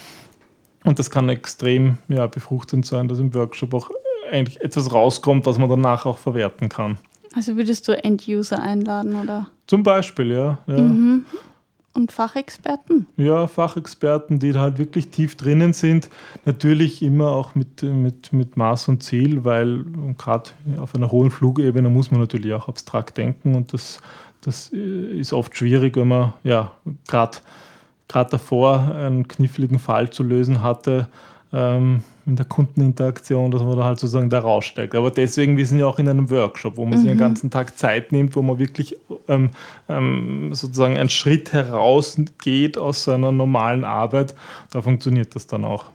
Und das kann extrem ja, befruchtend sein, dass im Workshop auch eigentlich etwas rauskommt, was man danach auch verwerten kann. Also würdest du End-User einladen, oder? Zum Beispiel, ja. ja. Mhm. Und Fachexperten? Ja, Fachexperten, die halt wirklich tief drinnen sind. Natürlich immer auch mit, mit, mit Maß und Ziel, weil gerade auf einer hohen Flugebene muss man natürlich auch abstrakt denken und das, das ist oft schwierig, wenn man ja gerade davor einen kniffligen Fall zu lösen hatte. Ähm, in der Kundeninteraktion, dass man da halt sozusagen da raussteigt. Aber deswegen, wir sind ja auch in einem Workshop, wo man mhm. sich den ganzen Tag Zeit nimmt, wo man wirklich ähm, ähm, sozusagen einen Schritt herausgeht aus seiner normalen Arbeit. Da funktioniert das dann auch.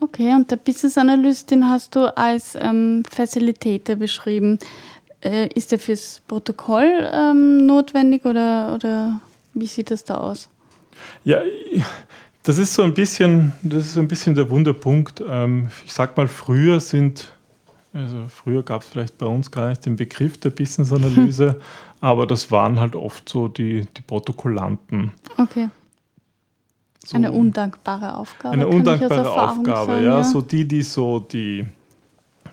Okay, und der Business Analyst, den hast du als ähm, Facilitator beschrieben. Äh, ist der fürs Protokoll ähm, notwendig oder, oder wie sieht das da aus? Ja, das ist so ein bisschen, das ist so ein bisschen der Wunderpunkt. Ähm, ich sag mal, früher sind, also früher gab es vielleicht bei uns gar nicht den Begriff der Business-Analyse, aber das waren halt oft so die, die Protokollanten. Okay. So eine undankbare Aufgabe. Eine undankbare Aufgabe, sagen, ja. ja. So die, die so die,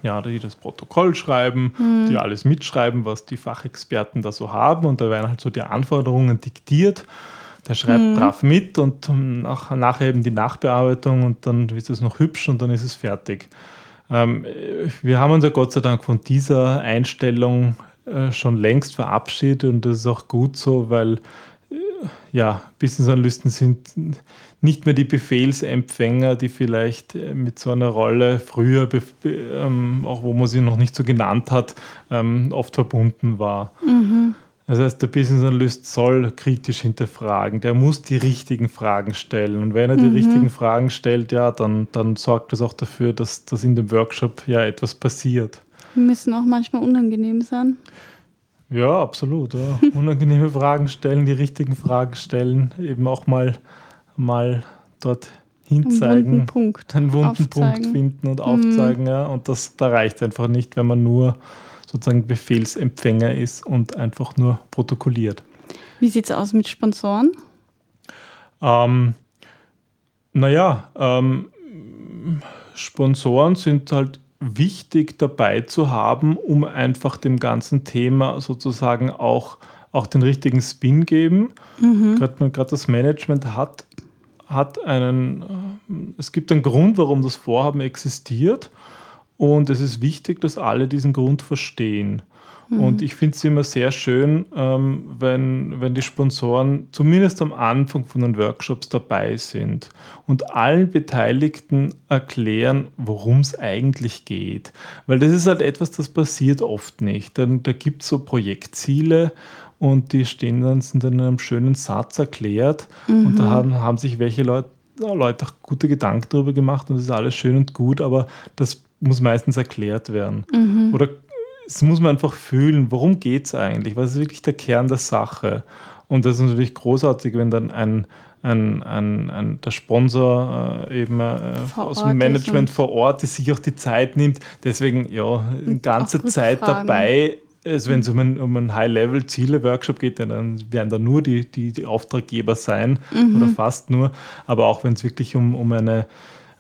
ja, die das Protokoll schreiben, hm. die alles mitschreiben, was die Fachexperten da so haben. Und da werden halt so die Anforderungen diktiert. Der schreibt mhm. brav mit und nach, nachher eben die Nachbearbeitung und dann ist es noch hübsch und dann ist es fertig. Ähm, wir haben uns ja Gott sei Dank von dieser Einstellung äh, schon längst verabschiedet und das ist auch gut so, weil äh, ja, Business Analysten sind nicht mehr die Befehlsempfänger, die vielleicht äh, mit so einer Rolle früher, ähm, auch wo man sie noch nicht so genannt hat, ähm, oft verbunden war. Mhm. Das heißt, der Business Analyst soll kritisch hinterfragen, der muss die richtigen Fragen stellen. Und wenn er die mhm. richtigen Fragen stellt, ja, dann, dann sorgt das auch dafür, dass, dass in dem Workshop ja etwas passiert. Die müssen auch manchmal unangenehm sein. Ja, absolut. Ja. Unangenehme Fragen stellen, die richtigen Fragen stellen, eben auch mal, mal dort hinzeigen, einen wunden Punkt, einen wunden Punkt finden und aufzeigen. Mhm. Ja. Und das, da reicht einfach nicht, wenn man nur sozusagen Befehlsempfänger ist und einfach nur protokolliert. Wie sieht es aus mit Sponsoren? Ähm, naja, ähm, Sponsoren sind halt wichtig dabei zu haben, um einfach dem ganzen Thema sozusagen auch, auch den richtigen Spin geben. Mhm. Gerade das Management hat, hat einen, äh, es gibt einen Grund, warum das Vorhaben existiert. Und es ist wichtig, dass alle diesen Grund verstehen. Mhm. Und ich finde es immer sehr schön, ähm, wenn, wenn die Sponsoren zumindest am Anfang von den Workshops dabei sind und allen Beteiligten erklären, worum es eigentlich geht. Weil das ist halt etwas, das passiert oft nicht. Dann, da gibt es so Projektziele und die stehen dann, sind dann in einem schönen Satz erklärt. Mhm. Und da haben, haben sich welche Leute, Leute auch gute Gedanken darüber gemacht und das ist alles schön und gut, aber das muss meistens erklärt werden. Mhm. Oder es muss man einfach fühlen, worum geht es eigentlich? Was ist wirklich der Kern der Sache? Und das ist natürlich großartig, wenn dann ein, ein, ein, ein der Sponsor äh, eben äh, aus dem Management vor Ort ist, sich auch die die nimmt. Deswegen ja, eine ganze Zeit Fragen. dabei. Also wenn es um einen, um einen High-Level-Ziele-Workshop geht, dann werden da nur die, die, die Auftraggeber sein mhm. oder fast nur. Aber auch wenn es wirklich um, um eine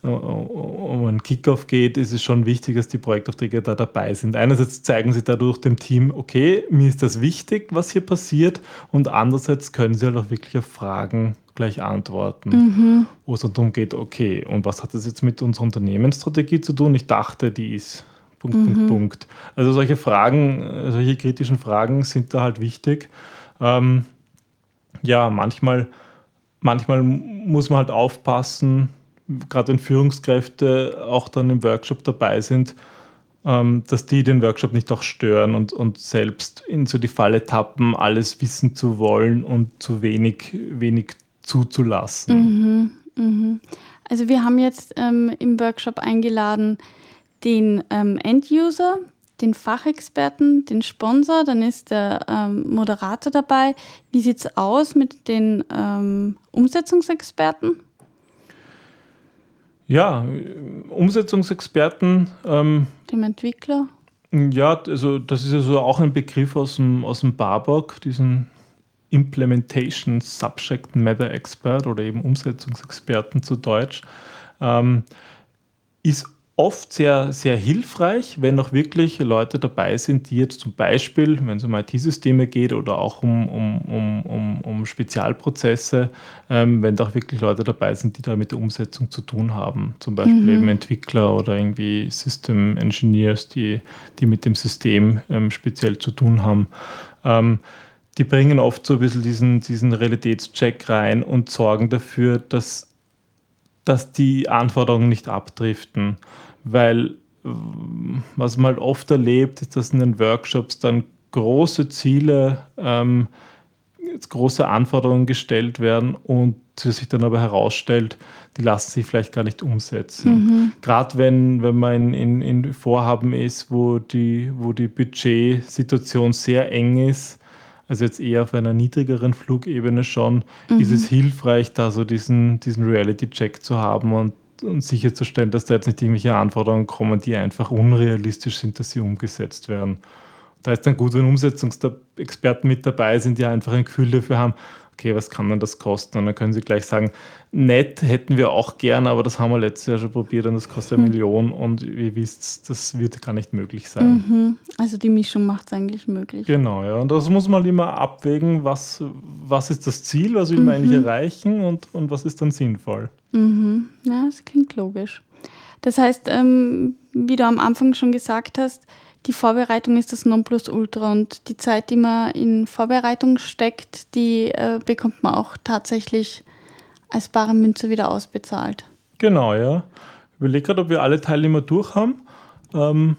um einen Kickoff geht, ist es schon wichtig, dass die Projektaufträge da dabei sind. Einerseits zeigen sie dadurch dem Team, okay, mir ist das wichtig, was hier passiert, und andererseits können sie halt auch wirklich auf Fragen gleich antworten, mhm. wo es darum geht, okay, und was hat das jetzt mit unserer Unternehmensstrategie zu tun? Ich dachte, die ist Punkt, mhm. Punkt, Punkt. Also solche Fragen, solche kritischen Fragen sind da halt wichtig. Ähm, ja, manchmal, manchmal muss man halt aufpassen, gerade wenn Führungskräfte auch dann im Workshop dabei sind, ähm, dass die den Workshop nicht auch stören und, und selbst in so die Falle tappen, alles wissen zu wollen und zu wenig, wenig zuzulassen. Mhm, mhm. Also wir haben jetzt ähm, im Workshop eingeladen den ähm, End-User, den Fachexperten, den Sponsor, dann ist der ähm, Moderator dabei. Wie sieht es aus mit den ähm, Umsetzungsexperten? Ja, Umsetzungsexperten. Ähm, dem Entwickler? Ja, also das ist ja so auch ein Begriff aus dem, aus dem BABOK, diesen Implementation Subject Matter Expert oder eben Umsetzungsexperten zu Deutsch, ähm, ist oft sehr, sehr hilfreich, wenn auch wirklich Leute dabei sind, die jetzt zum Beispiel, wenn es um IT-Systeme geht oder auch um, um, um, um, um Spezialprozesse, ähm, wenn da auch wirklich Leute dabei sind, die da mit der Umsetzung zu tun haben. Zum Beispiel mhm. eben Entwickler oder irgendwie System Engineers, die, die mit dem System ähm, speziell zu tun haben. Ähm, die bringen oft so ein bisschen diesen, diesen Realitätscheck rein und sorgen dafür, dass, dass die Anforderungen nicht abdriften weil was man halt oft erlebt, ist, dass in den Workshops dann große Ziele, ähm, große Anforderungen gestellt werden und sich dann aber herausstellt, die lassen sich vielleicht gar nicht umsetzen. Mhm. Gerade wenn, wenn man in, in, in Vorhaben ist, wo die, wo die Budgetsituation sehr eng ist, also jetzt eher auf einer niedrigeren Flugebene schon, mhm. ist es hilfreich, da so diesen, diesen Reality-Check zu haben und und sicherzustellen, dass da jetzt nicht irgendwelche Anforderungen kommen, die einfach unrealistisch sind, dass sie umgesetzt werden. Da ist dann gut, wenn Umsetzungsexperten mit dabei sind, die einfach ein Gefühl dafür haben, okay, was kann denn das kosten? Und dann können sie gleich sagen, nett hätten wir auch gern, aber das haben wir letztes Jahr schon probiert und das kostet eine mhm. Million und wie wisst, das wird gar nicht möglich sein. Mhm. Also die Mischung macht es eigentlich möglich. Genau, ja. Und das muss man immer abwägen, was, was ist das Ziel, was will man eigentlich mhm. erreichen und, und was ist dann sinnvoll. Mhm. Ja, das klingt logisch. Das heißt, ähm, wie du am Anfang schon gesagt hast, die Vorbereitung ist das Nonplusultra und die Zeit, die man in Vorbereitung steckt, die äh, bekommt man auch tatsächlich als bare Münze wieder ausbezahlt. Genau, ja. Ich überlege gerade, ob wir alle Teilnehmer durch haben. Ähm,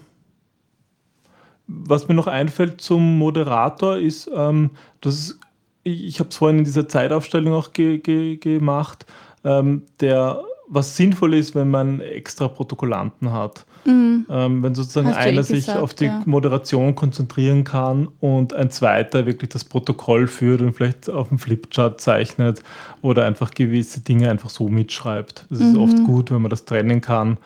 was mir noch einfällt zum Moderator ist, ähm, dass ich, ich habe es vorhin in dieser Zeitaufstellung auch ge, ge, gemacht, ähm, der was sinnvoll ist, wenn man extra Protokollanten hat. Mhm. Ähm, wenn sozusagen Hast einer eh sich gesagt, auf die ja. Moderation konzentrieren kann und ein zweiter wirklich das Protokoll führt und vielleicht auf dem Flipchart zeichnet oder einfach gewisse Dinge einfach so mitschreibt. Das mhm. ist oft gut, wenn man das trennen kann.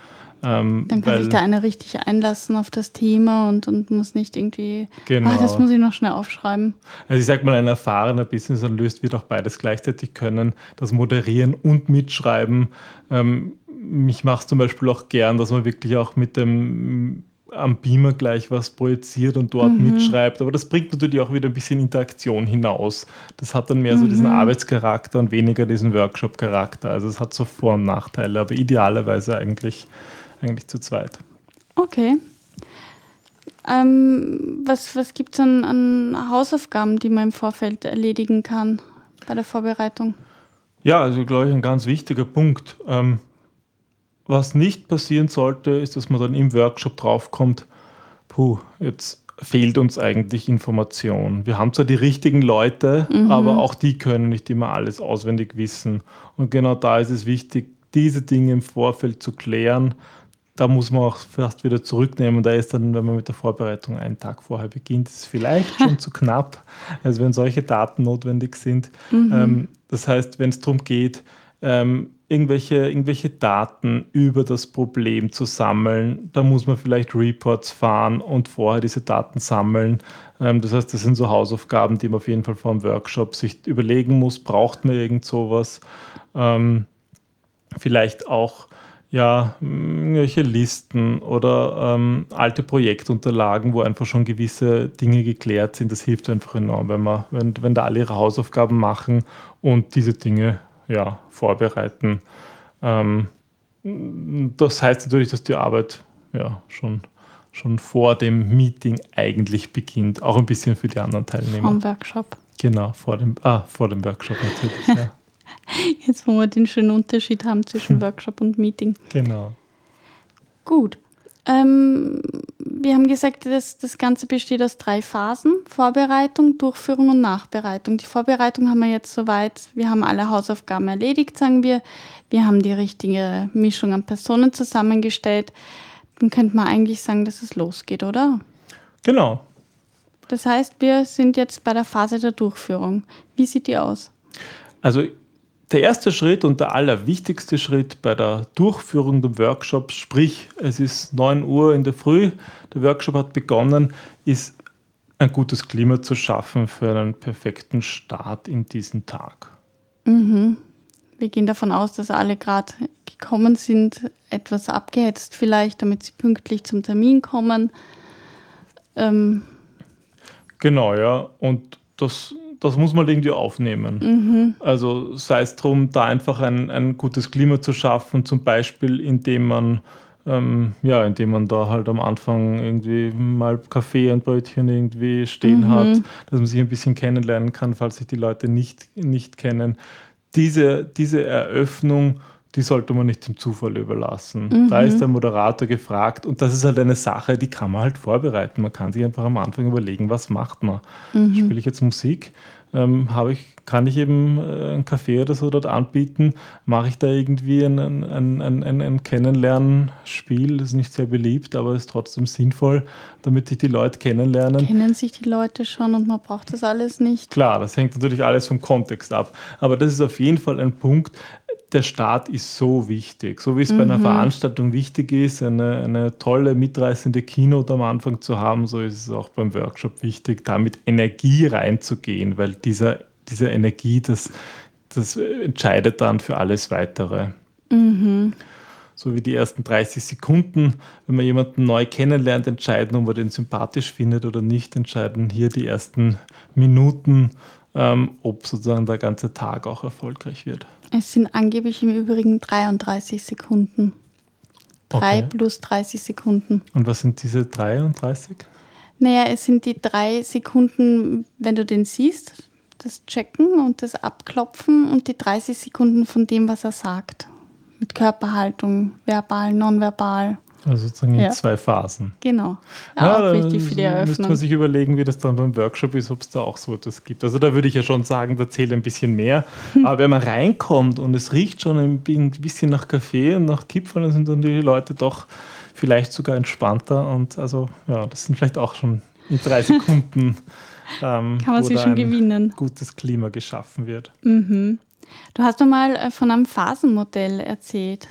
Ähm, Dann kann weil, sich da einer richtig einlassen auf das Thema und, und muss nicht irgendwie, genau. Ah, das muss ich noch schnell aufschreiben. Also ich sag mal, ein erfahrener Business Analyst wird auch beides gleichzeitig können, das Moderieren und Mitschreiben. Ähm, mich macht es zum Beispiel auch gern, dass man wirklich auch mit dem am Beamer gleich was projiziert und dort mhm. mitschreibt. Aber das bringt natürlich auch wieder ein bisschen Interaktion hinaus. Das hat dann mehr mhm. so diesen mhm. Arbeitscharakter und weniger diesen Workshop-Charakter. Also es hat so Vor- und Nachteile, aber idealerweise eigentlich eigentlich zu zweit. Okay. Ähm, was was gibt es an, an Hausaufgaben, die man im Vorfeld erledigen kann bei der Vorbereitung? Ja, also glaube ich, ein ganz wichtiger Punkt. Ähm, was nicht passieren sollte, ist, dass man dann im Workshop draufkommt, puh, jetzt fehlt uns eigentlich Information. Wir haben zwar die richtigen Leute, mhm. aber auch die können nicht immer alles auswendig wissen. Und genau da ist es wichtig, diese Dinge im Vorfeld zu klären da muss man auch fast wieder zurücknehmen. Da ist dann, wenn man mit der Vorbereitung einen Tag vorher beginnt, ist es vielleicht schon zu knapp, also wenn solche Daten notwendig sind. Mhm. Ähm, das heißt, wenn es darum geht, ähm, irgendwelche, irgendwelche Daten über das Problem zu sammeln, da muss man vielleicht Reports fahren und vorher diese Daten sammeln. Ähm, das heißt, das sind so Hausaufgaben, die man auf jeden Fall vor dem Workshop sich überlegen muss, braucht man irgend sowas. Ähm, vielleicht auch ja, irgendwelche Listen oder ähm, alte Projektunterlagen, wo einfach schon gewisse Dinge geklärt sind. Das hilft einfach enorm, wenn, man, wenn, wenn da alle ihre Hausaufgaben machen und diese Dinge ja, vorbereiten. Ähm, das heißt natürlich, dass die Arbeit ja schon, schon vor dem Meeting eigentlich beginnt. Auch ein bisschen für die anderen Teilnehmer. Vom Workshop. Genau, vor dem, ah, vor dem Workshop natürlich. ja. Jetzt, wo wir den schönen Unterschied haben zwischen hm. Workshop und Meeting. Genau. Gut. Ähm, wir haben gesagt, dass das Ganze besteht aus drei Phasen: Vorbereitung, Durchführung und Nachbereitung. Die Vorbereitung haben wir jetzt soweit, wir haben alle Hausaufgaben erledigt, sagen wir. Wir haben die richtige Mischung an Personen zusammengestellt. Dann könnte man eigentlich sagen, dass es losgeht, oder? Genau. Das heißt, wir sind jetzt bei der Phase der Durchführung. Wie sieht die aus? Also der erste Schritt und der allerwichtigste Schritt bei der Durchführung des Workshops, sprich es ist 9 Uhr in der Früh, der Workshop hat begonnen, ist ein gutes Klima zu schaffen für einen perfekten Start in diesen Tag. Mhm. Wir gehen davon aus, dass alle gerade gekommen sind, etwas abgehetzt vielleicht, damit sie pünktlich zum Termin kommen. Ähm, Genau, ja. Und das, das muss man irgendwie aufnehmen. mhm. Also sei es darum, da einfach ein, ein gutes Klima zu schaffen, zum Beispiel indem man ähm, ja, indem man da halt am Anfang irgendwie mal Kaffee und Brötchen irgendwie stehen Mhm. hat, dass man sich ein bisschen kennenlernen kann, falls sich die Leute nicht, nicht kennen. Diese, diese Eröffnung, die sollte man nicht dem Zufall überlassen. Da Mhm. ist der Moderator gefragt und das ist halt eine Sache, die kann man halt vorbereiten. Man kann sich einfach am Anfang überlegen, was macht man. Mhm. Spiele ich jetzt Musik? Ähm, habe ich, kann ich eben äh, einen Kaffee oder so dort anbieten? Mache ich da irgendwie ein, ein, ein, ein, ein, ein Kennenlernspiel? Das ist nicht sehr beliebt, aber ist trotzdem sinnvoll, damit sich die Leute kennenlernen. Kennen sich die Leute schon und man braucht das alles nicht. Klar, das hängt natürlich alles vom Kontext ab. Aber das ist auf jeden Fall ein Punkt. Der Start ist so wichtig. So wie es bei einer Mhm. Veranstaltung wichtig ist, eine, eine tolle, mitreißende Keynote am Anfang zu haben, so ist es auch beim Workshop wichtig, da mit Energie reinzugehen, weil dieser, diese Energie, das, das entscheidet dann für alles Weitere Mhm. so wie die ersten 30 Sekunden, wenn man jemanden neu kennenlernt, entscheiden, ob man den sympathisch findet oder nicht, entscheiden hier die ersten Minuten, ähm, ob sozusagen der ganze Tag auch erfolgreich wird. Es sind angeblich im Übrigen 33 Sekunden. Drei Okay. plus 30 Sekunden. Und was sind diese 33? Naja, es sind die drei Sekunden, wenn du den siehst, das Checken und das Abklopfen und die 30 Sekunden von dem, was er sagt. Mit Körperhaltung, verbal, nonverbal. Also sozusagen in Ja. zwei Phasen. Genau. Ja, auch da wichtig für die müsste man sich überlegen, wie das dann beim Workshop ist, ob es da auch so etwas gibt. Also da würde ich ja schon sagen, da zählt ein bisschen mehr. Hm. Aber wenn man reinkommt und es riecht schon ein bisschen nach Kaffee und nach Kipferl, dann sind dann die Leute doch vielleicht sogar entspannter. Und also ja, das sind vielleicht auch schon in drei Sekunden, ähm, Kann man sich schon ein gewinnen. gutes Klima geschaffen wird. Mhm. Du hast mir mal äh, von einem Phasenmodell erzählt.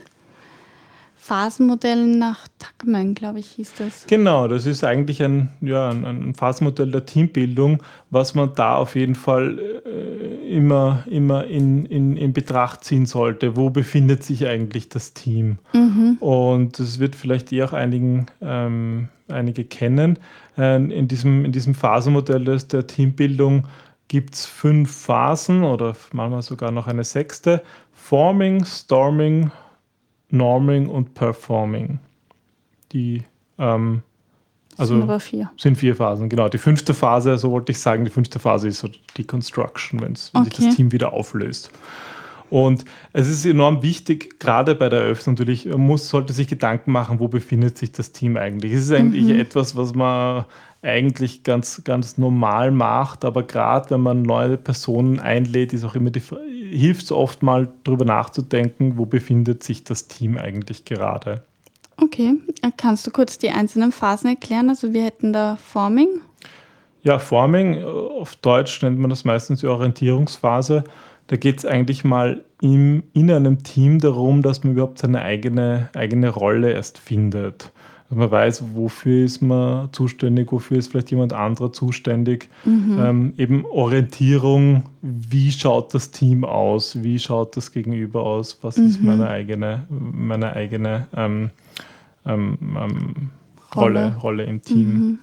Phasenmodell nach Tuckman, glaube ich, hieß das. Genau, das ist eigentlich ein, ja, ein, Phasenmodell der Teambildung, was man da auf jeden Fall äh, immer, immer in, in, in Betracht ziehen sollte. Wo befindet sich eigentlich das Team? Mhm. Und das wird vielleicht eh auch einigen, ähm, einige kennen. Ähm, in, diesem, in diesem Phasenmodell der Teambildung gibt es fünf Phasen oder manchmal sogar noch eine sechste. Forming, Storming, Norming und Performing. Die ähm, Also sind aber vier. sind vier Phasen, genau. Die fünfte Phase, so wollte ich sagen, die fünfte Phase ist so die Construction, wenn sich Okay. das Team wieder auflöst. Und es ist enorm wichtig, gerade bei der Eröffnung natürlich, man muss, sollte sich Gedanken machen, wo befindet sich das Team eigentlich. Es ist eigentlich Mhm. etwas, was man eigentlich ganz, ganz normal macht, aber gerade wenn man neue Personen einlädt, ist auch immer die, hilft es oft mal drüber nachzudenken, wo befindet sich das Team eigentlich gerade. Okay, äh, kannst du kurz die einzelnen Phasen erklären? Also wir hätten da Forming. Ja, Forming, äh, auf Deutsch nennt man das meistens die Orientierungsphase. Da geht es eigentlich mal im, in einem Team darum, dass man überhaupt seine eigene, eigene Rolle erst findet. Dass man weiß, wofür ist man zuständig, wofür ist vielleicht jemand anderer zuständig. Ähm, eben Orientierung, wie schaut das Team aus, wie schaut das Gegenüber aus, was ist Mhm. meine eigene, meine eigene ähm, ähm, ähm, Rolle, Rolle. Rolle im Team. Mhm.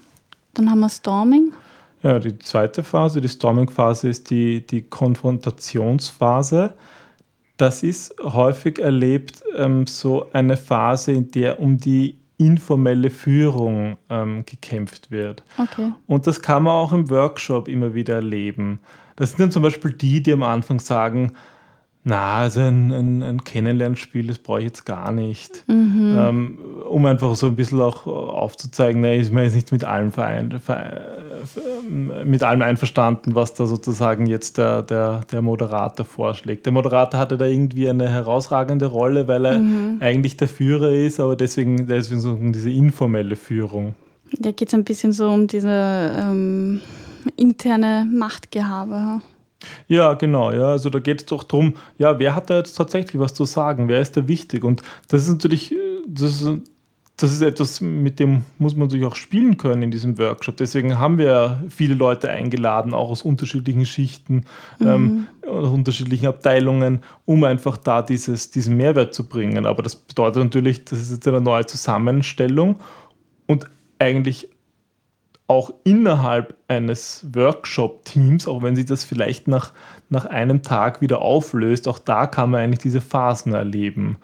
Dann haben wir Storming. Ja, die zweite Phase, die Storming-Phase, ist die, die Konfrontationsphase. Das ist häufig erlebt ähm, so eine Phase, in der um die informelle Führung ähm, gekämpft wird. Okay. Und das kann man auch im Workshop immer wieder erleben. Das sind dann zum Beispiel die, die am Anfang sagen, Na, also ein, ein, ein Kennenlernspiel, das brauche ich jetzt gar nicht. Mhm. Ähm, um einfach so ein bisschen auch aufzuzeigen, ne, ist man jetzt nicht mit allem, verein, mit allem einverstanden, was da sozusagen jetzt der, der, der Moderator vorschlägt. Der Moderator hatte da irgendwie eine herausragende Rolle, weil er mhm. eigentlich der Führer ist, aber deswegen, deswegen so diese informelle Führung. Da geht es ein bisschen so um diese ähm, interne Machtgehabe. Ja, genau, ja. Also da geht es doch darum, ja, wer hat da jetzt tatsächlich was zu sagen? Wer ist da wichtig? Und das ist natürlich, äh, das ist, das ist etwas, mit dem muss man natürlich auch spielen können in diesem Workshop. Deswegen haben wir viele Leute eingeladen, auch aus unterschiedlichen Schichten, mhm. ähm, aus unterschiedlichen Abteilungen, um einfach da dieses, diesen Mehrwert zu bringen. Aber das bedeutet natürlich, das ist jetzt eine neue Zusammenstellung und eigentlich auch innerhalb eines Workshop-Teams, auch wenn sich das vielleicht nach, nach einem Tag wieder auflöst, auch da kann man eigentlich diese Phasen erleben.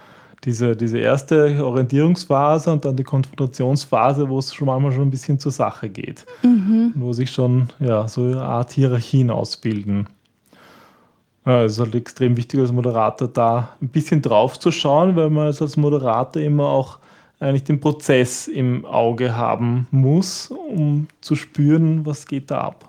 Diese, diese erste Orientierungsphase und dann die Konfrontationsphase, wo es schon manchmal schon ein bisschen zur Sache geht. Mhm. Wo sich schon ja, so eine Art Hierarchien ausbilden. Es ist halt extrem wichtig als Moderator da ein bisschen drauf zu schauen, weil man als Moderator immer auch eigentlich den Prozess im Auge haben muss, um zu spüren, was geht da ab.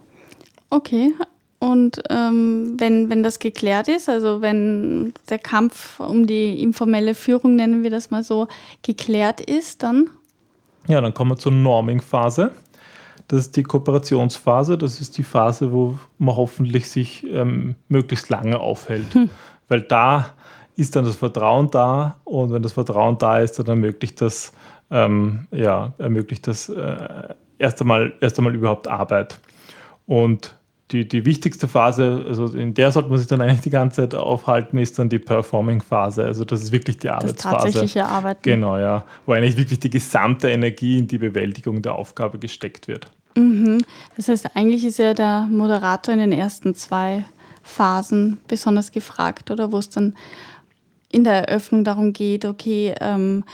Okay. Und ähm, wenn, wenn das geklärt ist, also wenn der Kampf um die informelle Führung, nennen wir das mal so, geklärt ist, dann? Ja, dann kommen wir zur Norming-Phase. Das ist die Kooperationsphase. Das ist die Phase, wo man hoffentlich sich ähm, möglichst lange aufhält. Hm. Weil da ist dann das Vertrauen da und wenn das Vertrauen da ist, dann ermöglicht das, ähm, ja, ermöglicht das äh, erst, einmal, erst einmal überhaupt Arbeit. Und die, die wichtigste Phase, also in der sollte man sich dann eigentlich die ganze Zeit aufhalten, ist dann die Performing-Phase. Also das ist wirklich die Arbeitsphase. Das tatsächliche Arbeiten. Genau, ja. Wo eigentlich wirklich die gesamte Energie in die Bewältigung der Aufgabe gesteckt wird. Mhm. Das heißt, eigentlich ist ja der Moderator in den ersten zwei Phasen besonders gefragt, oder wo es dann in der Eröffnung darum geht, okay, ähm,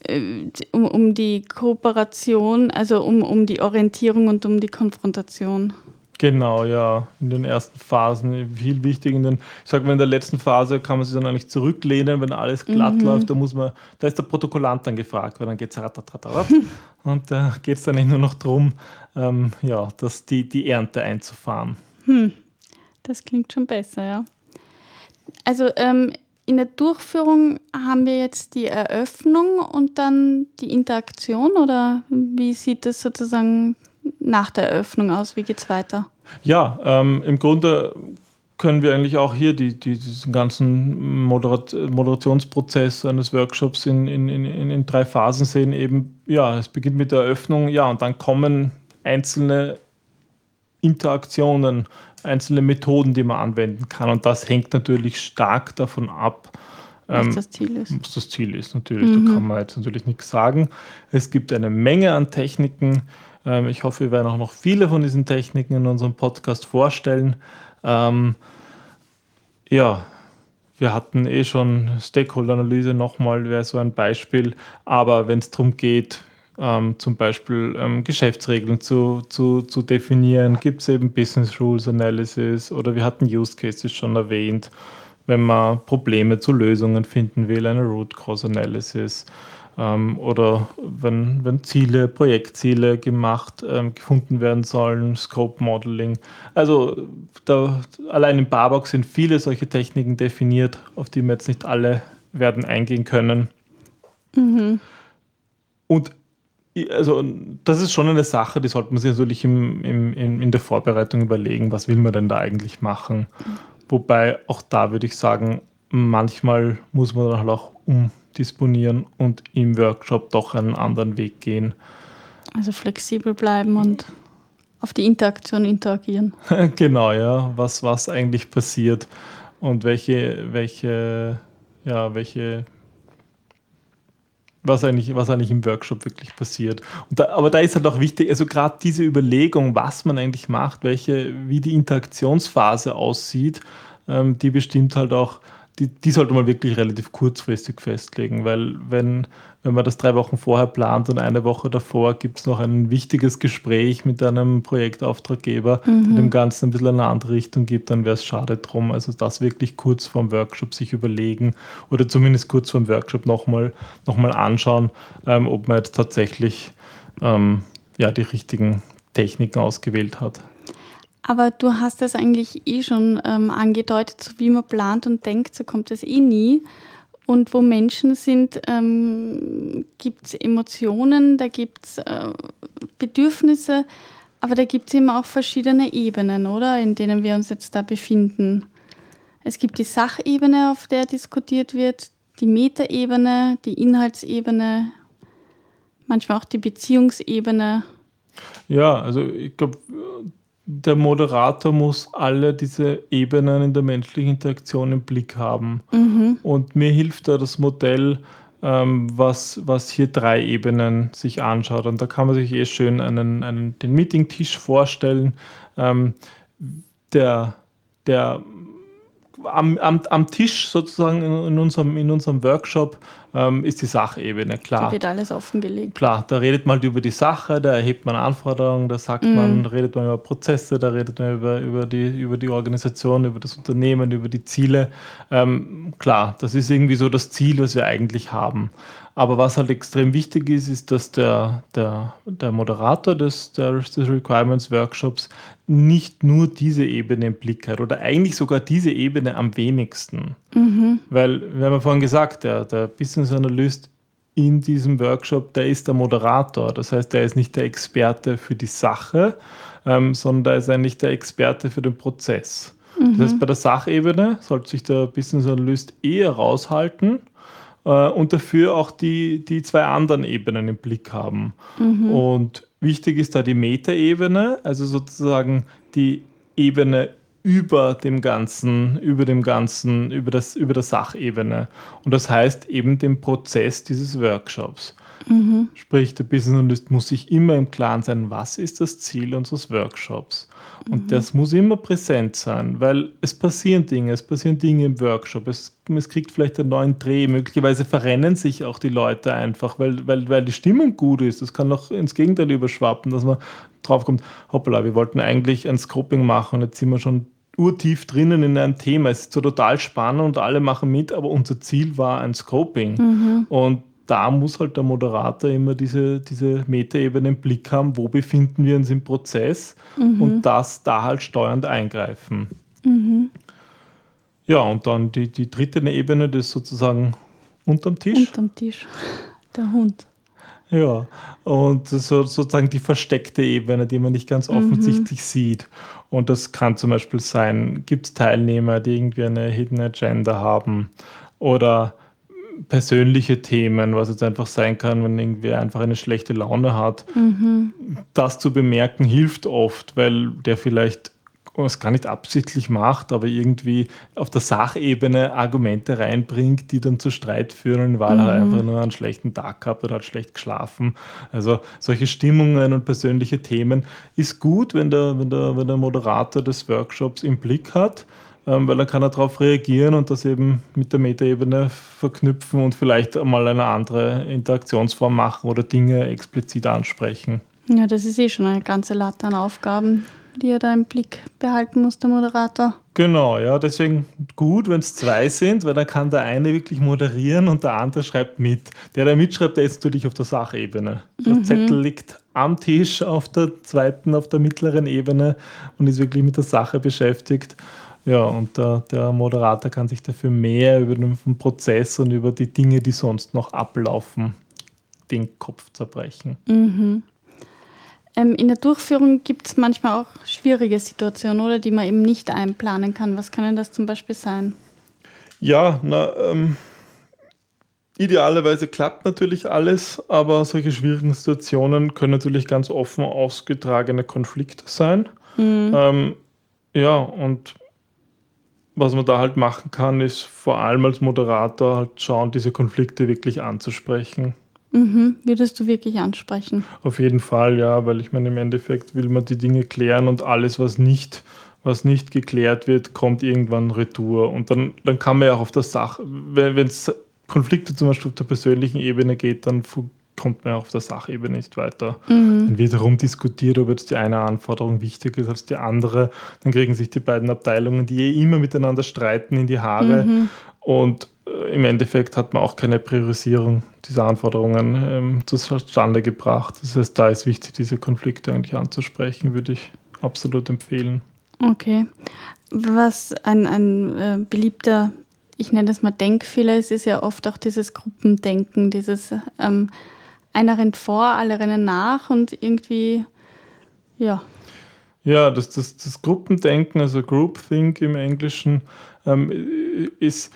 äh, um, um die Kooperation, also um, um die Orientierung und um die Konfrontation. Genau, ja, in den ersten Phasen viel wichtig. In den, ich sage mal, in der letzten Phase kann man sich dann eigentlich zurücklehnen, wenn alles glatt mhm. läuft. Da muss man, da ist der Protokollant dann gefragt, weil dann geht es und da äh, geht es dann nicht nur noch darum, ähm, ja, dass die, die Ernte einzufahren. Hm. Das klingt schon besser, ja. Also ähm, in der Durchführung haben wir jetzt die Eröffnung und dann die Interaktion oder wie sieht das sozusagen nach der Eröffnung aus? Wie geht es weiter? Ja, ähm, im Grunde können wir eigentlich auch hier die, die, diesen ganzen Moderat Moderationsprozess eines Workshops in, in, in, in drei Phasen sehen. Eben, ja, es beginnt mit der Eröffnung, ja, und dann kommen einzelne Interaktionen einzelne Methoden, die man anwenden kann. Und das hängt natürlich stark davon ab, was ähm, das Ziel ist. Was das Ziel ist, natürlich. Mhm. Da kann man jetzt natürlich nichts sagen. Es gibt eine Menge an Techniken. Ähm, ich hoffe, wir werden auch noch viele von diesen Techniken in unserem Podcast vorstellen. Ähm, ja, wir hatten eh schon Stakeholder-Analyse nochmal, wäre so ein Beispiel. Aber wenn es darum geht, ähm, zum Beispiel ähm, Geschäftsregeln zu, zu, zu definieren, gibt es eben Business Rules Analysis oder wir hatten Use Cases schon erwähnt, wenn man Probleme zu Lösungen finden will, eine Root Cause Analysis ähm, oder wenn, wenn Ziele, Projektziele gemacht, ähm, gefunden werden sollen, Scope Modeling. Also da, allein im Barbox sind viele solche Techniken definiert, auf die wir jetzt nicht alle werden eingehen können. Mhm. Und also das ist schon eine Sache, die sollte man sich natürlich im, im, in, in der Vorbereitung überlegen, was will man denn da eigentlich machen. Wobei auch da würde ich sagen, manchmal muss man dann halt auch umdisponieren und im Workshop doch einen anderen Weg gehen. Also flexibel bleiben und auf die Interaktion interagieren. genau, ja, was, was eigentlich passiert und welche, welche, ja, welche was eigentlich, was eigentlich im Workshop wirklich passiert. Da, aber da ist halt auch wichtig, also gerade diese Überlegung, was man eigentlich macht, welche, wie die Interaktionsphase aussieht, ähm, die bestimmt halt auch die, die sollte man wirklich relativ kurzfristig festlegen, weil wenn, wenn man das drei Wochen vorher plant und eine Woche davor gibt es noch ein wichtiges Gespräch mit einem Projektauftraggeber, mhm. der dem Ganzen ein bisschen eine andere Richtung gibt, dann wäre es schade drum. Also das wirklich kurz vorm Workshop sich überlegen oder zumindest kurz vorm Workshop nochmal noch mal anschauen, ähm, ob man jetzt tatsächlich ähm, ja, die richtigen Techniken ausgewählt hat. Aber du hast das eigentlich eh schon ähm, angedeutet, so wie man plant und denkt, so kommt es eh nie. Und wo Menschen sind, ähm, gibt es Emotionen, da gibt es äh, Bedürfnisse, aber da gibt es eben auch verschiedene Ebenen, oder? In denen wir uns jetzt da befinden. Es gibt die Sachebene, auf der diskutiert wird, die Metaebene, die Inhaltsebene, manchmal auch die Beziehungsebene. Ja, also ich glaube, der Moderator muss alle diese Ebenen in der menschlichen Interaktion im Blick haben. Mhm. Und mir hilft da das Modell, ähm, was, was hier drei Ebenen sich anschaut. Und da kann man sich eh schön einen, einen, den Meetingtisch vorstellen. Ähm, der, der am, am, am Tisch sozusagen in, in, unserem, in unserem Workshop ähm, ist die Sachebene, klar. Da wird alles offengelegt. Klar, da redet man über die Sache, da erhebt man Anforderungen, da sagt mm. man, redet man über Prozesse, da redet man über, über, die, über die Organisation, über das Unternehmen, über die Ziele. Ähm, klar, das ist irgendwie so das Ziel, was wir eigentlich haben. Aber was halt extrem wichtig ist, ist, dass der, der, der Moderator des, des Requirements Workshops nicht nur diese Ebene im Blick hat oder eigentlich sogar diese Ebene am wenigsten. Mhm. Weil, wir haben ja vorhin gesagt, der, der Business Analyst in diesem Workshop, der ist der Moderator. Das heißt, der ist nicht der Experte für die Sache, ähm, sondern der ist eigentlich der Experte für den Prozess. Mhm. Das heißt, bei der Sachebene sollte sich der Business Analyst eher raushalten äh, und dafür auch die, die zwei anderen Ebenen im Blick haben. Mhm. Und wichtig ist da die Metaebene, also sozusagen die Ebene über dem Ganzen, über dem Ganzen, über, das, über der Sachebene. Und das heißt eben den Prozess dieses Workshops. Mhm. Sprich, der Business Analyst muss sich immer im Klaren sein, was ist das Ziel unseres Workshops. Und mhm. das muss immer präsent sein, weil es passieren Dinge, es passieren Dinge im Workshop, es, es kriegt vielleicht einen neuen Dreh, möglicherweise verrennen sich auch die Leute einfach, weil, weil, weil die Stimmung gut ist. Das kann auch ins Gegenteil überschwappen, dass man drauf kommt, hoppla, wir wollten eigentlich ein Scoping machen und jetzt sind wir schon urtief drinnen in einem Thema. Es ist so total spannend und alle machen mit, aber unser Ziel war ein Scoping. Mhm. Und da muss halt der Moderator immer diese, diese Metaebene im Blick haben, wo befinden wir uns im Prozess mhm. und das da halt steuernd eingreifen. Mhm. Ja, und dann die, die dritte Ebene, das sozusagen unterm Tisch. Unterm Tisch, der Hund. Ja, und so, sozusagen die versteckte Ebene, die man nicht ganz mhm. offensichtlich mhm. sieht. Und das kann zum Beispiel sein, gibt es Teilnehmer, die irgendwie eine Hidden Agenda haben oder persönliche Themen, was jetzt einfach sein kann, wenn irgendwie einfach eine schlechte Laune hat. Mhm. Das zu bemerken hilft oft, weil der vielleicht es gar nicht absichtlich macht, aber irgendwie auf der Sachebene Argumente reinbringt, die dann zu Streit führen, weil mhm. er einfach nur einen schlechten Tag gehabt oder hat schlecht geschlafen. Also solche Stimmungen und persönliche Themen ist gut, wenn der, wenn der, wenn der Moderator des Workshops im Blick hat weil dann kann er darauf reagieren und das eben mit der Metaebene verknüpfen und vielleicht einmal eine andere Interaktionsform machen oder Dinge explizit ansprechen. Ja, das ist eh schon eine ganze Latte an Aufgaben, die er da im Blick behalten muss, der Moderator. Genau, ja, deswegen gut, wenn es zwei sind, weil dann kann der eine wirklich moderieren und der andere schreibt mit. Der, der mitschreibt, der ist natürlich auf der Sachebene. Der mhm. Zettel liegt am Tisch auf der zweiten, auf der mittleren Ebene und ist wirklich mit der Sache beschäftigt. Ja, und der, der, Moderator kann sich dafür mehr über den Prozess und über die Dinge, die sonst noch ablaufen, den Kopf zerbrechen. Mhm. Ähm, in der Durchführung gibt es manchmal auch schwierige Situationen, oder die man eben nicht einplanen kann. Was kann denn das zum Beispiel sein? Ja, na, ähm, idealerweise klappt natürlich alles, aber solche schwierigen Situationen können natürlich ganz offen ausgetragene Konflikte sein. Mhm. Ähm, ja, und was man da halt machen kann, ist vor allem als Moderator halt schauen, diese Konflikte wirklich anzusprechen. Mhm. Würdest du wirklich ansprechen? Auf jeden Fall, ja, weil ich meine, im Endeffekt will man die Dinge klären und alles, was nicht, was nicht geklärt wird, kommt irgendwann Retour. Und dann, dann kann man ja auch auf der Sache, wenn es Konflikte zum Beispiel auf der persönlichen Ebene geht, dann kommt man auf der Sachebene nicht weiter. Mhm. Dann wird darum diskutiert, ob jetzt die eine Anforderung wichtiger ist als die andere. Dann kriegen sich die beiden Abteilungen, die eh immer miteinander streiten, in die Haare. Mhm. Und äh, im Endeffekt hat man auch keine Priorisierung dieser Anforderungen ähm, zustande gebracht. Das heißt, da ist wichtig, diese Konflikte eigentlich anzusprechen, würde ich absolut empfehlen. Okay. Was ein, ein äh, beliebter, ich nenne das mal Denkfehler ist, ist ja oft auch dieses Gruppendenken, dieses ähm, einer rennt vor, alle rennen nach und irgendwie, ja. Ja, das, das, das Gruppendenken, also Groupthink im Englischen, ähm, ist,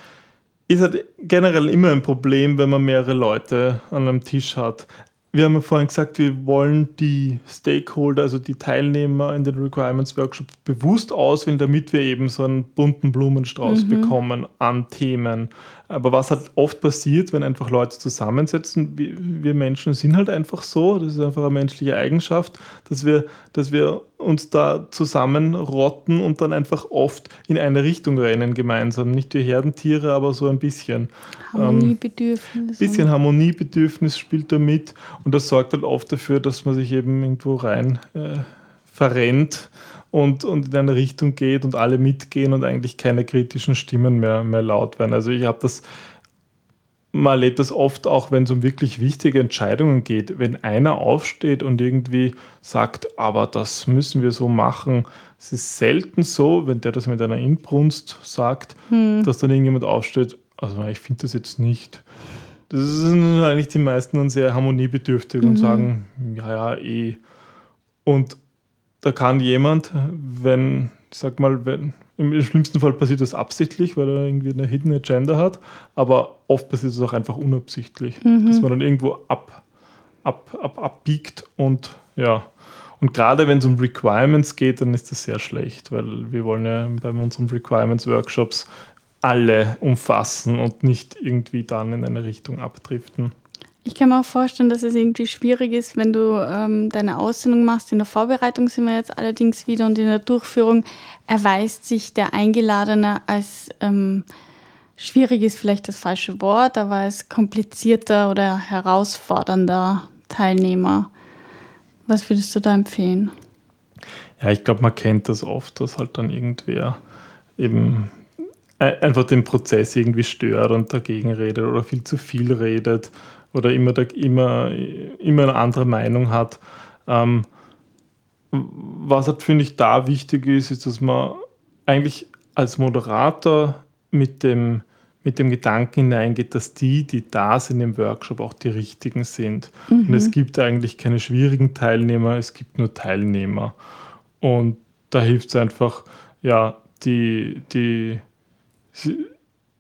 ist halt generell immer ein Problem, wenn man mehrere Leute an einem Tisch hat wir haben ja vorhin gesagt, wir wollen die Stakeholder, also die Teilnehmer in den Requirements Workshop bewusst auswählen, damit wir eben so einen bunten Blumenstrauß mhm. bekommen an Themen. Aber was halt oft passiert, wenn einfach Leute zusammensetzen, wir, wir, Menschen sind halt einfach so, das ist einfach eine menschliche Eigenschaft, dass wir, dass wir uns da zusammenrotten und dann einfach oft in eine Richtung rennen gemeinsam. Nicht wie Herdentiere, aber so ein bisschen. Harmoniebedürfnis. Ein bisschen Harmoniebedürfnis spielt da mit und das sorgt halt oft dafür, dass man sich eben irgendwo rein äh, verrennt und, und in eine Richtung geht und alle mitgehen und eigentlich keine kritischen Stimmen mehr, mehr laut werden. Also ich habe das, man erlebt das oft auch, wenn es um wirklich wichtige Entscheidungen geht, wenn einer aufsteht und irgendwie sagt, aber das müssen wir so machen. Es ist selten so, wenn der das mit einer Inbrunst sagt, hm. dass dann irgendjemand aufsteht, also ich finde das jetzt nicht. Das sind eigentlich die meisten dann sehr harmoniebedürftig mhm. und sagen, ja, ja, eh. Und da kann jemand, wenn, ich sag mal, wenn, im schlimmsten Fall passiert das absichtlich, weil er irgendwie eine Hidden Agenda hat, aber oft passiert es auch einfach unabsichtlich, mhm. dass man dann irgendwo ab, ab, ab, abbiegt und ja. Und gerade wenn es um Requirements geht, dann ist das sehr schlecht, weil wir wollen ja bei unseren Requirements Workshops alle umfassen und nicht irgendwie dann in eine Richtung abdriften. Ich kann mir auch vorstellen, dass es irgendwie schwierig ist, wenn du ähm, deine Aussendung machst. In der Vorbereitung sind wir jetzt allerdings wieder und in der Durchführung erweist sich der Eingeladene als ähm, schwierig ist vielleicht das falsche Wort, aber als komplizierter oder herausfordernder Teilnehmer. Was würdest du da empfehlen? Ja, ich glaube, man kennt das oft, dass halt dann irgendwer eben einfach den Prozess irgendwie stört und dagegen redet oder viel zu viel redet oder immer, immer, immer eine andere Meinung hat. Ähm, was halt, finde ich, da wichtig ist, ist, dass man eigentlich als Moderator mit dem, mit dem Gedanken hineingeht, dass die, die da sind im Workshop, auch die richtigen sind. Mhm. Und es gibt eigentlich keine schwierigen Teilnehmer, es gibt nur Teilnehmer. Und da hilft es einfach, ja, die, die,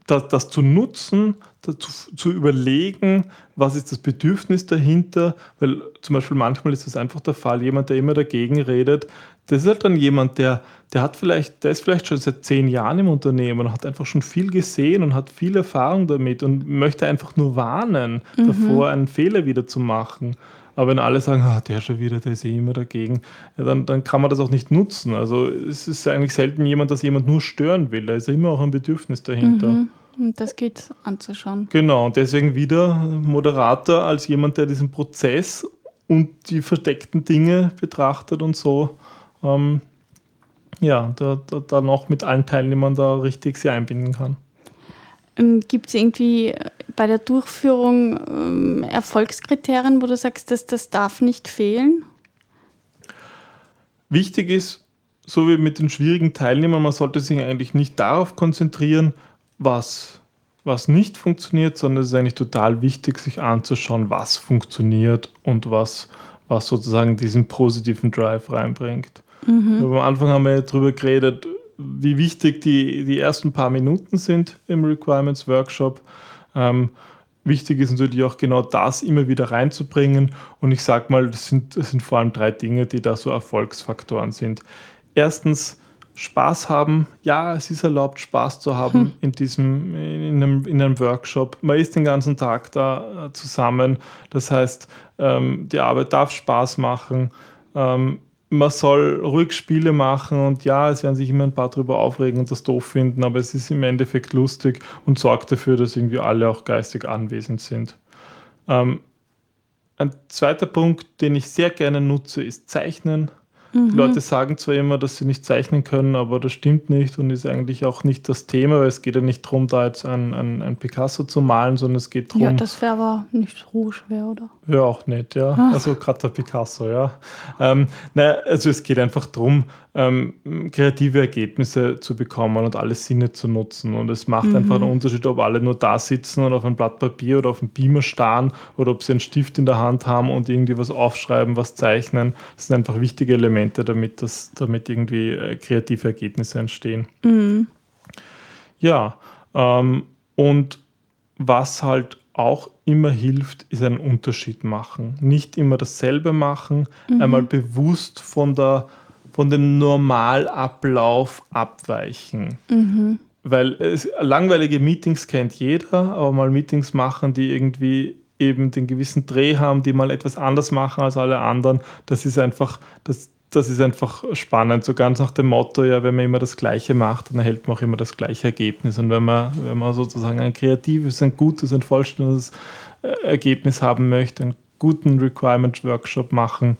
das, das zu nutzen, dazu, zu überlegen, was ist das Bedürfnis dahinter, weil zum Beispiel manchmal ist das einfach der Fall, jemand, der immer dagegen redet, das ist halt dann jemand, der, der hat vielleicht, der ist vielleicht schon seit zehn Jahren im Unternehmen und hat einfach schon viel gesehen und hat viel Erfahrung damit und möchte einfach nur warnen, mhm. davor einen Fehler wieder zu machen. Aber wenn alle sagen, ah, der schon wieder, der ist eh immer dagegen, ja, dann, dann kann man das auch nicht nutzen. Also es ist eigentlich selten jemand, dass jemand nur stören will. Da ist immer auch ein Bedürfnis dahinter. Mhm. Und das geht anzuschauen. Genau, und deswegen wieder Moderator als jemand, der diesen Prozess und die versteckten Dinge betrachtet und so, ähm, ja, da, da, da noch mit allen Teilnehmern da richtig sie einbinden kann. Ähm, Gibt es irgendwie bei der Durchführung ähm, Erfolgskriterien, wo du sagst, dass das darf nicht fehlen? Wichtig ist, so wie mit den schwierigen Teilnehmern, man sollte sich eigentlich nicht darauf konzentrieren, was, was nicht funktioniert, sondern es ist eigentlich total wichtig, sich anzuschauen, was funktioniert und was, was sozusagen diesen positiven Drive reinbringt. Mhm. Am Anfang haben wir darüber geredet, wie wichtig die, die ersten paar Minuten sind im Requirements Workshop. Ähm, wichtig ist natürlich auch genau das immer wieder reinzubringen. Und ich sage mal, das sind, das sind vor allem drei Dinge, die da so Erfolgsfaktoren sind. Erstens, Spaß haben. Ja, es ist erlaubt, Spaß zu haben hm. in diesem, in einem, in einem Workshop. Man ist den ganzen Tag da äh, zusammen. Das heißt, ähm, die Arbeit darf Spaß machen. Ähm, man soll ruhig Spiele machen und ja, es werden sich immer ein paar drüber aufregen und das doof finden, aber es ist im Endeffekt lustig und sorgt dafür, dass irgendwie alle auch geistig anwesend sind. Ähm, ein zweiter Punkt, den ich sehr gerne nutze, ist Zeichnen. Mhm. Die Leute sagen zwar immer, dass sie nicht zeichnen können, aber das stimmt nicht und ist eigentlich auch nicht das Thema, weil es geht ja nicht darum, da jetzt ein, ein, ein Picasso zu malen, sondern es geht darum. Ja, das wäre aber nicht so schwer, oder? Ja, auch nicht, ja. Ach. Also gerade der Picasso, ja. Ähm, naja, also es geht einfach darum, ähm, kreative Ergebnisse zu bekommen und alle Sinne zu nutzen. Und es macht mhm. einfach einen Unterschied, ob alle nur da sitzen und auf ein Blatt Papier oder auf einem Beamer starren oder ob sie einen Stift in der Hand haben und irgendwie was aufschreiben, was zeichnen. Das sind einfach wichtige Elemente, damit, das, damit irgendwie äh, kreative Ergebnisse entstehen. Mhm. Ja, ähm, und was halt auch immer hilft, ist einen Unterschied machen. Nicht immer dasselbe machen, mhm. einmal bewusst von der von dem Normalablauf abweichen. Mhm. Weil es, langweilige Meetings kennt jeder, aber mal Meetings machen, die irgendwie eben den gewissen Dreh haben, die mal etwas anders machen als alle anderen, das ist einfach, das, das ist einfach spannend. So ganz nach dem Motto, ja, wenn man immer das Gleiche macht, dann erhält man auch immer das gleiche Ergebnis. Und wenn man, wenn man sozusagen ein kreatives, ein gutes, ein vollständiges äh, Ergebnis haben möchte, einen guten Requirement-Workshop machen,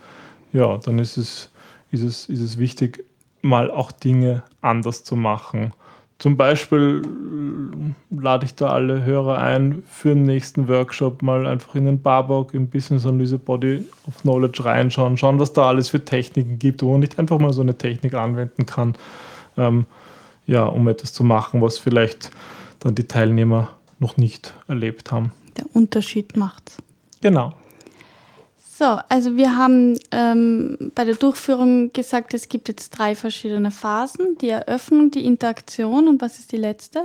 ja, dann ist es ist es, ist es wichtig, mal auch Dinge anders zu machen. Zum Beispiel äh, lade ich da alle Hörer ein, für den nächsten Workshop mal einfach in den Barbock im Business Analyse Body of Knowledge reinschauen, schauen, was da alles für Techniken gibt, wo man nicht einfach mal so eine Technik anwenden kann, ähm, ja, um etwas zu machen, was vielleicht dann die Teilnehmer noch nicht erlebt haben. Der Unterschied macht's. Genau. So, also wir haben ähm, bei der Durchführung gesagt, es gibt jetzt drei verschiedene Phasen. Die Eröffnung, die Interaktion und was ist die letzte?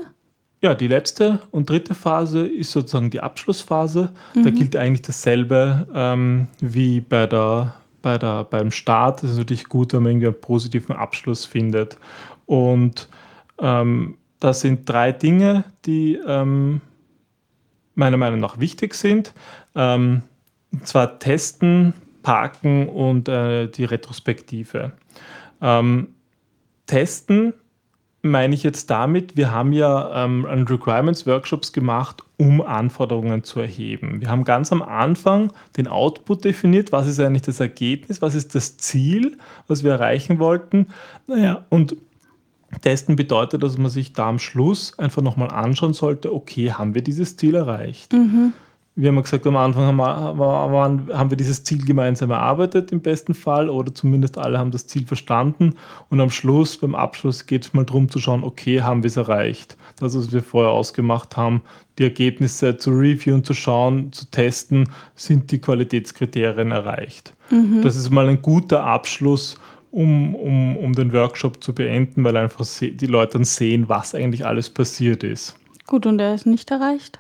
Ja, die letzte und dritte Phase ist sozusagen die Abschlussphase. Mhm. Da gilt eigentlich dasselbe ähm, wie bei der, bei der, beim Start. Es ist natürlich gut, wenn man irgendwie einen positiven Abschluss findet. Und ähm, das sind drei Dinge, die ähm, meiner Meinung nach wichtig sind. Ähm, und zwar testen, parken und äh, die Retrospektive. Ähm, testen meine ich jetzt damit, wir haben ja ähm, Requirements Workshops gemacht, um Anforderungen zu erheben. Wir haben ganz am Anfang den Output definiert, was ist eigentlich das Ergebnis, was ist das Ziel, was wir erreichen wollten. Naja, und Testen bedeutet, dass man sich da am Schluss einfach nochmal anschauen sollte, okay, haben wir dieses Ziel erreicht? Mhm wir haben gesagt, am Anfang haben wir, haben wir dieses Ziel gemeinsam erarbeitet im besten Fall oder zumindest alle haben das Ziel verstanden und am Schluss, beim Abschluss geht es mal darum zu schauen, okay, haben wir es erreicht. Das, was wir vorher ausgemacht haben, die Ergebnisse zu reviewen, zu schauen, zu testen, sind die Qualitätskriterien erreicht. Mhm. Das ist mal ein guter Abschluss, um, um, um den Workshop zu beenden, weil einfach die Leute dann sehen, was eigentlich alles passiert ist. Gut, und er ist nicht erreicht?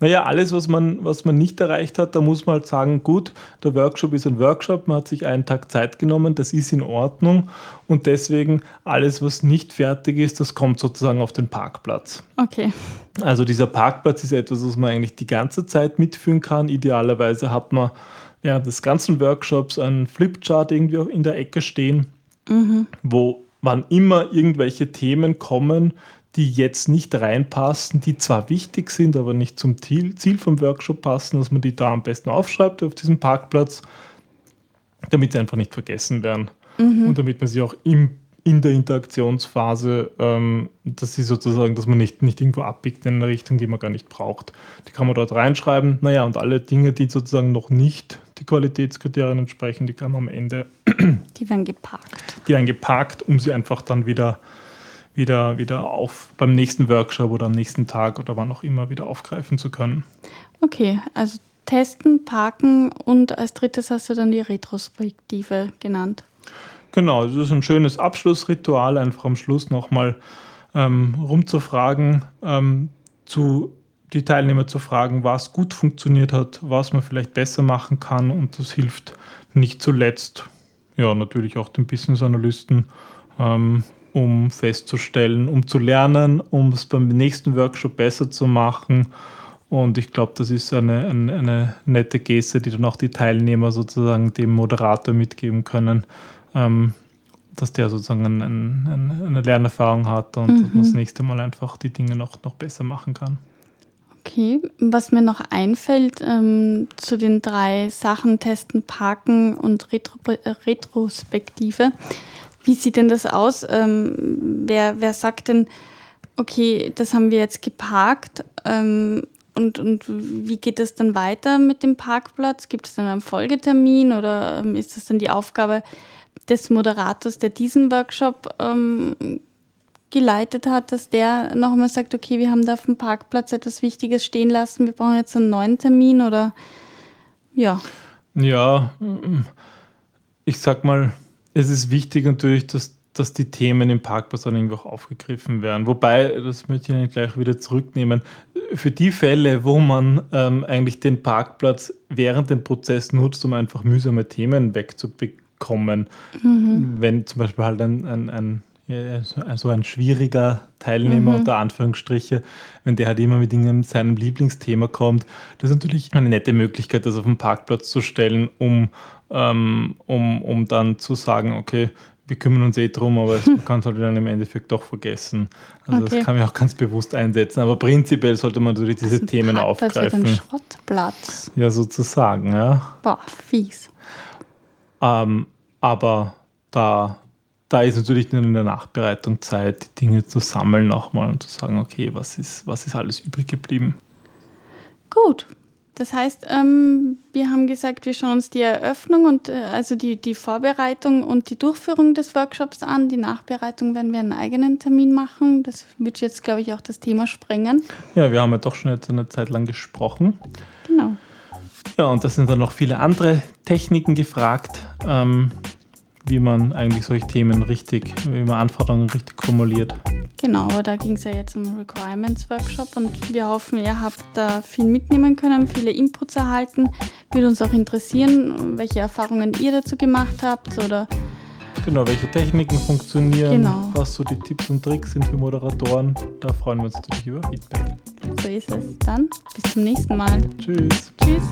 Naja, alles, was man, was man nicht erreicht hat, da muss man halt sagen, gut, der Workshop ist ein Workshop, man hat sich einen Tag Zeit genommen, das ist in Ordnung und deswegen alles, was nicht fertig ist, das kommt sozusagen auf den Parkplatz. Okay. Also dieser Parkplatz ist etwas, was man eigentlich die ganze Zeit mitführen kann. Idealerweise hat man während des ganzen Workshops einen Flipchart irgendwie auch in der Ecke stehen, mhm. wo wann immer irgendwelche Themen kommen, die jetzt nicht reinpassen, die zwar wichtig sind, aber nicht zum Ziel, Ziel vom Workshop passen, dass man die da am besten aufschreibt auf diesem Parkplatz, damit sie einfach nicht vergessen werden. Mhm. Und damit man sie auch im, in der Interaktionsphase, ähm, dass sie sozusagen, dass man nicht, nicht irgendwo abbiegt in eine Richtung, die man gar nicht braucht. Die kann man dort reinschreiben. Naja, und alle Dinge, die sozusagen noch nicht die Qualitätskriterien entsprechen, die kann man am Ende. Die werden geparkt. Die werden geparkt, um sie einfach dann wieder wieder, wieder auf beim nächsten Workshop oder am nächsten Tag oder wann auch immer wieder aufgreifen zu können. Okay, also testen, parken und als drittes hast du dann die Retrospektive genannt. Genau, das ist ein schönes Abschlussritual, einfach am Schluss nochmal ähm, rumzufragen, ähm, zu die Teilnehmer zu fragen, was gut funktioniert hat, was man vielleicht besser machen kann und das hilft nicht zuletzt, ja natürlich auch den Business Analysten ähm, um festzustellen, um zu lernen, um es beim nächsten Workshop besser zu machen. Und ich glaube, das ist eine, eine, eine, nette Geste, die dann auch die Teilnehmer sozusagen dem Moderator mitgeben können, ähm, dass der sozusagen ein, ein, eine Lernerfahrung hat und Mhm. das nächste Mal einfach die Dinge noch, noch besser machen kann. Okay, was mir noch einfällt ähm, zu den drei Sachen, Testen, Parken und Retro Retrospektive. Wie sieht denn das aus? Ähm, wer, wer sagt denn, okay, das haben wir jetzt geparkt ähm, und, und wie geht es dann weiter mit dem Parkplatz? Gibt es dann einen Folgetermin oder ähm, ist das dann die Aufgabe des Moderators, der diesen Workshop ähm, geleitet hat, dass der nochmal sagt, okay, wir haben da auf dem Parkplatz etwas Wichtiges stehen lassen, wir brauchen jetzt einen neuen Termin oder ja. Ja, ich sag mal, es ist wichtig natürlich, dass, dass die Themen im Parkplatz dann irgendwo auch aufgegriffen werden. Wobei, das möchte ich gleich wieder zurücknehmen, für die Fälle, wo man ähm, eigentlich den Parkplatz während dem Prozess nutzt, um einfach mühsame Themen wegzubekommen, wenn zum Beispiel halt ein, ein, ein so ein- so ein schwieriger Teilnehmer Mhm. unter Anführungsstriche, wenn der halt immer mit seinem Lieblingsthema kommt, das ist natürlich eine nette Möglichkeit, das auf den Parkplatz zu stellen, um, ähm, um, um dann zu sagen, okay, wir kümmern uns eh drum, aber man kann es halt dann im Endeffekt doch vergessen. Also Okay. das kann man auch ganz bewusst einsetzen, aber prinzipiell sollte man natürlich diese Also Themen Parkplatz wird ein aufgreifen. Schrottplatz. Ja, sozusagen, ja. Boah, fies. Ähm, aber da, da ist natürlich dann in der Nachbereitung Zeit, die Dinge zu sammeln nochmal und zu sagen, okay, was ist, was ist alles übrig geblieben? Gut. Das heißt, ähm, wir haben gesagt, wir schauen uns die Eröffnung und äh, also die, die Vorbereitung und die Durchführung des Workshops an. Die Nachbereitung werden wir einen eigenen Termin machen. Das wird jetzt, glaube ich, auch das Thema sprengen. Ja, wir haben ja doch schon jetzt eine Zeit lang gesprochen. Genau. Ja, und da sind dann noch viele andere Techniken gefragt, ähm, wie man eigentlich solche Themen richtig, wie man Anforderungen richtig formuliert. Genau, aber da ging es ja jetzt um Requirements Workshop und wir hoffen, ihr habt da viel mitnehmen können, viele Inputs erhalten. Würde uns auch interessieren, welche Erfahrungen ihr dazu gemacht habt oder Genau, welche Techniken funktionieren, genau. was so die Tipps und Tricks sind für Moderatoren. Da freuen wir uns natürlich über Feedback. So ist es. Dann bis zum nächsten Mal. Tschüss. Tschüss.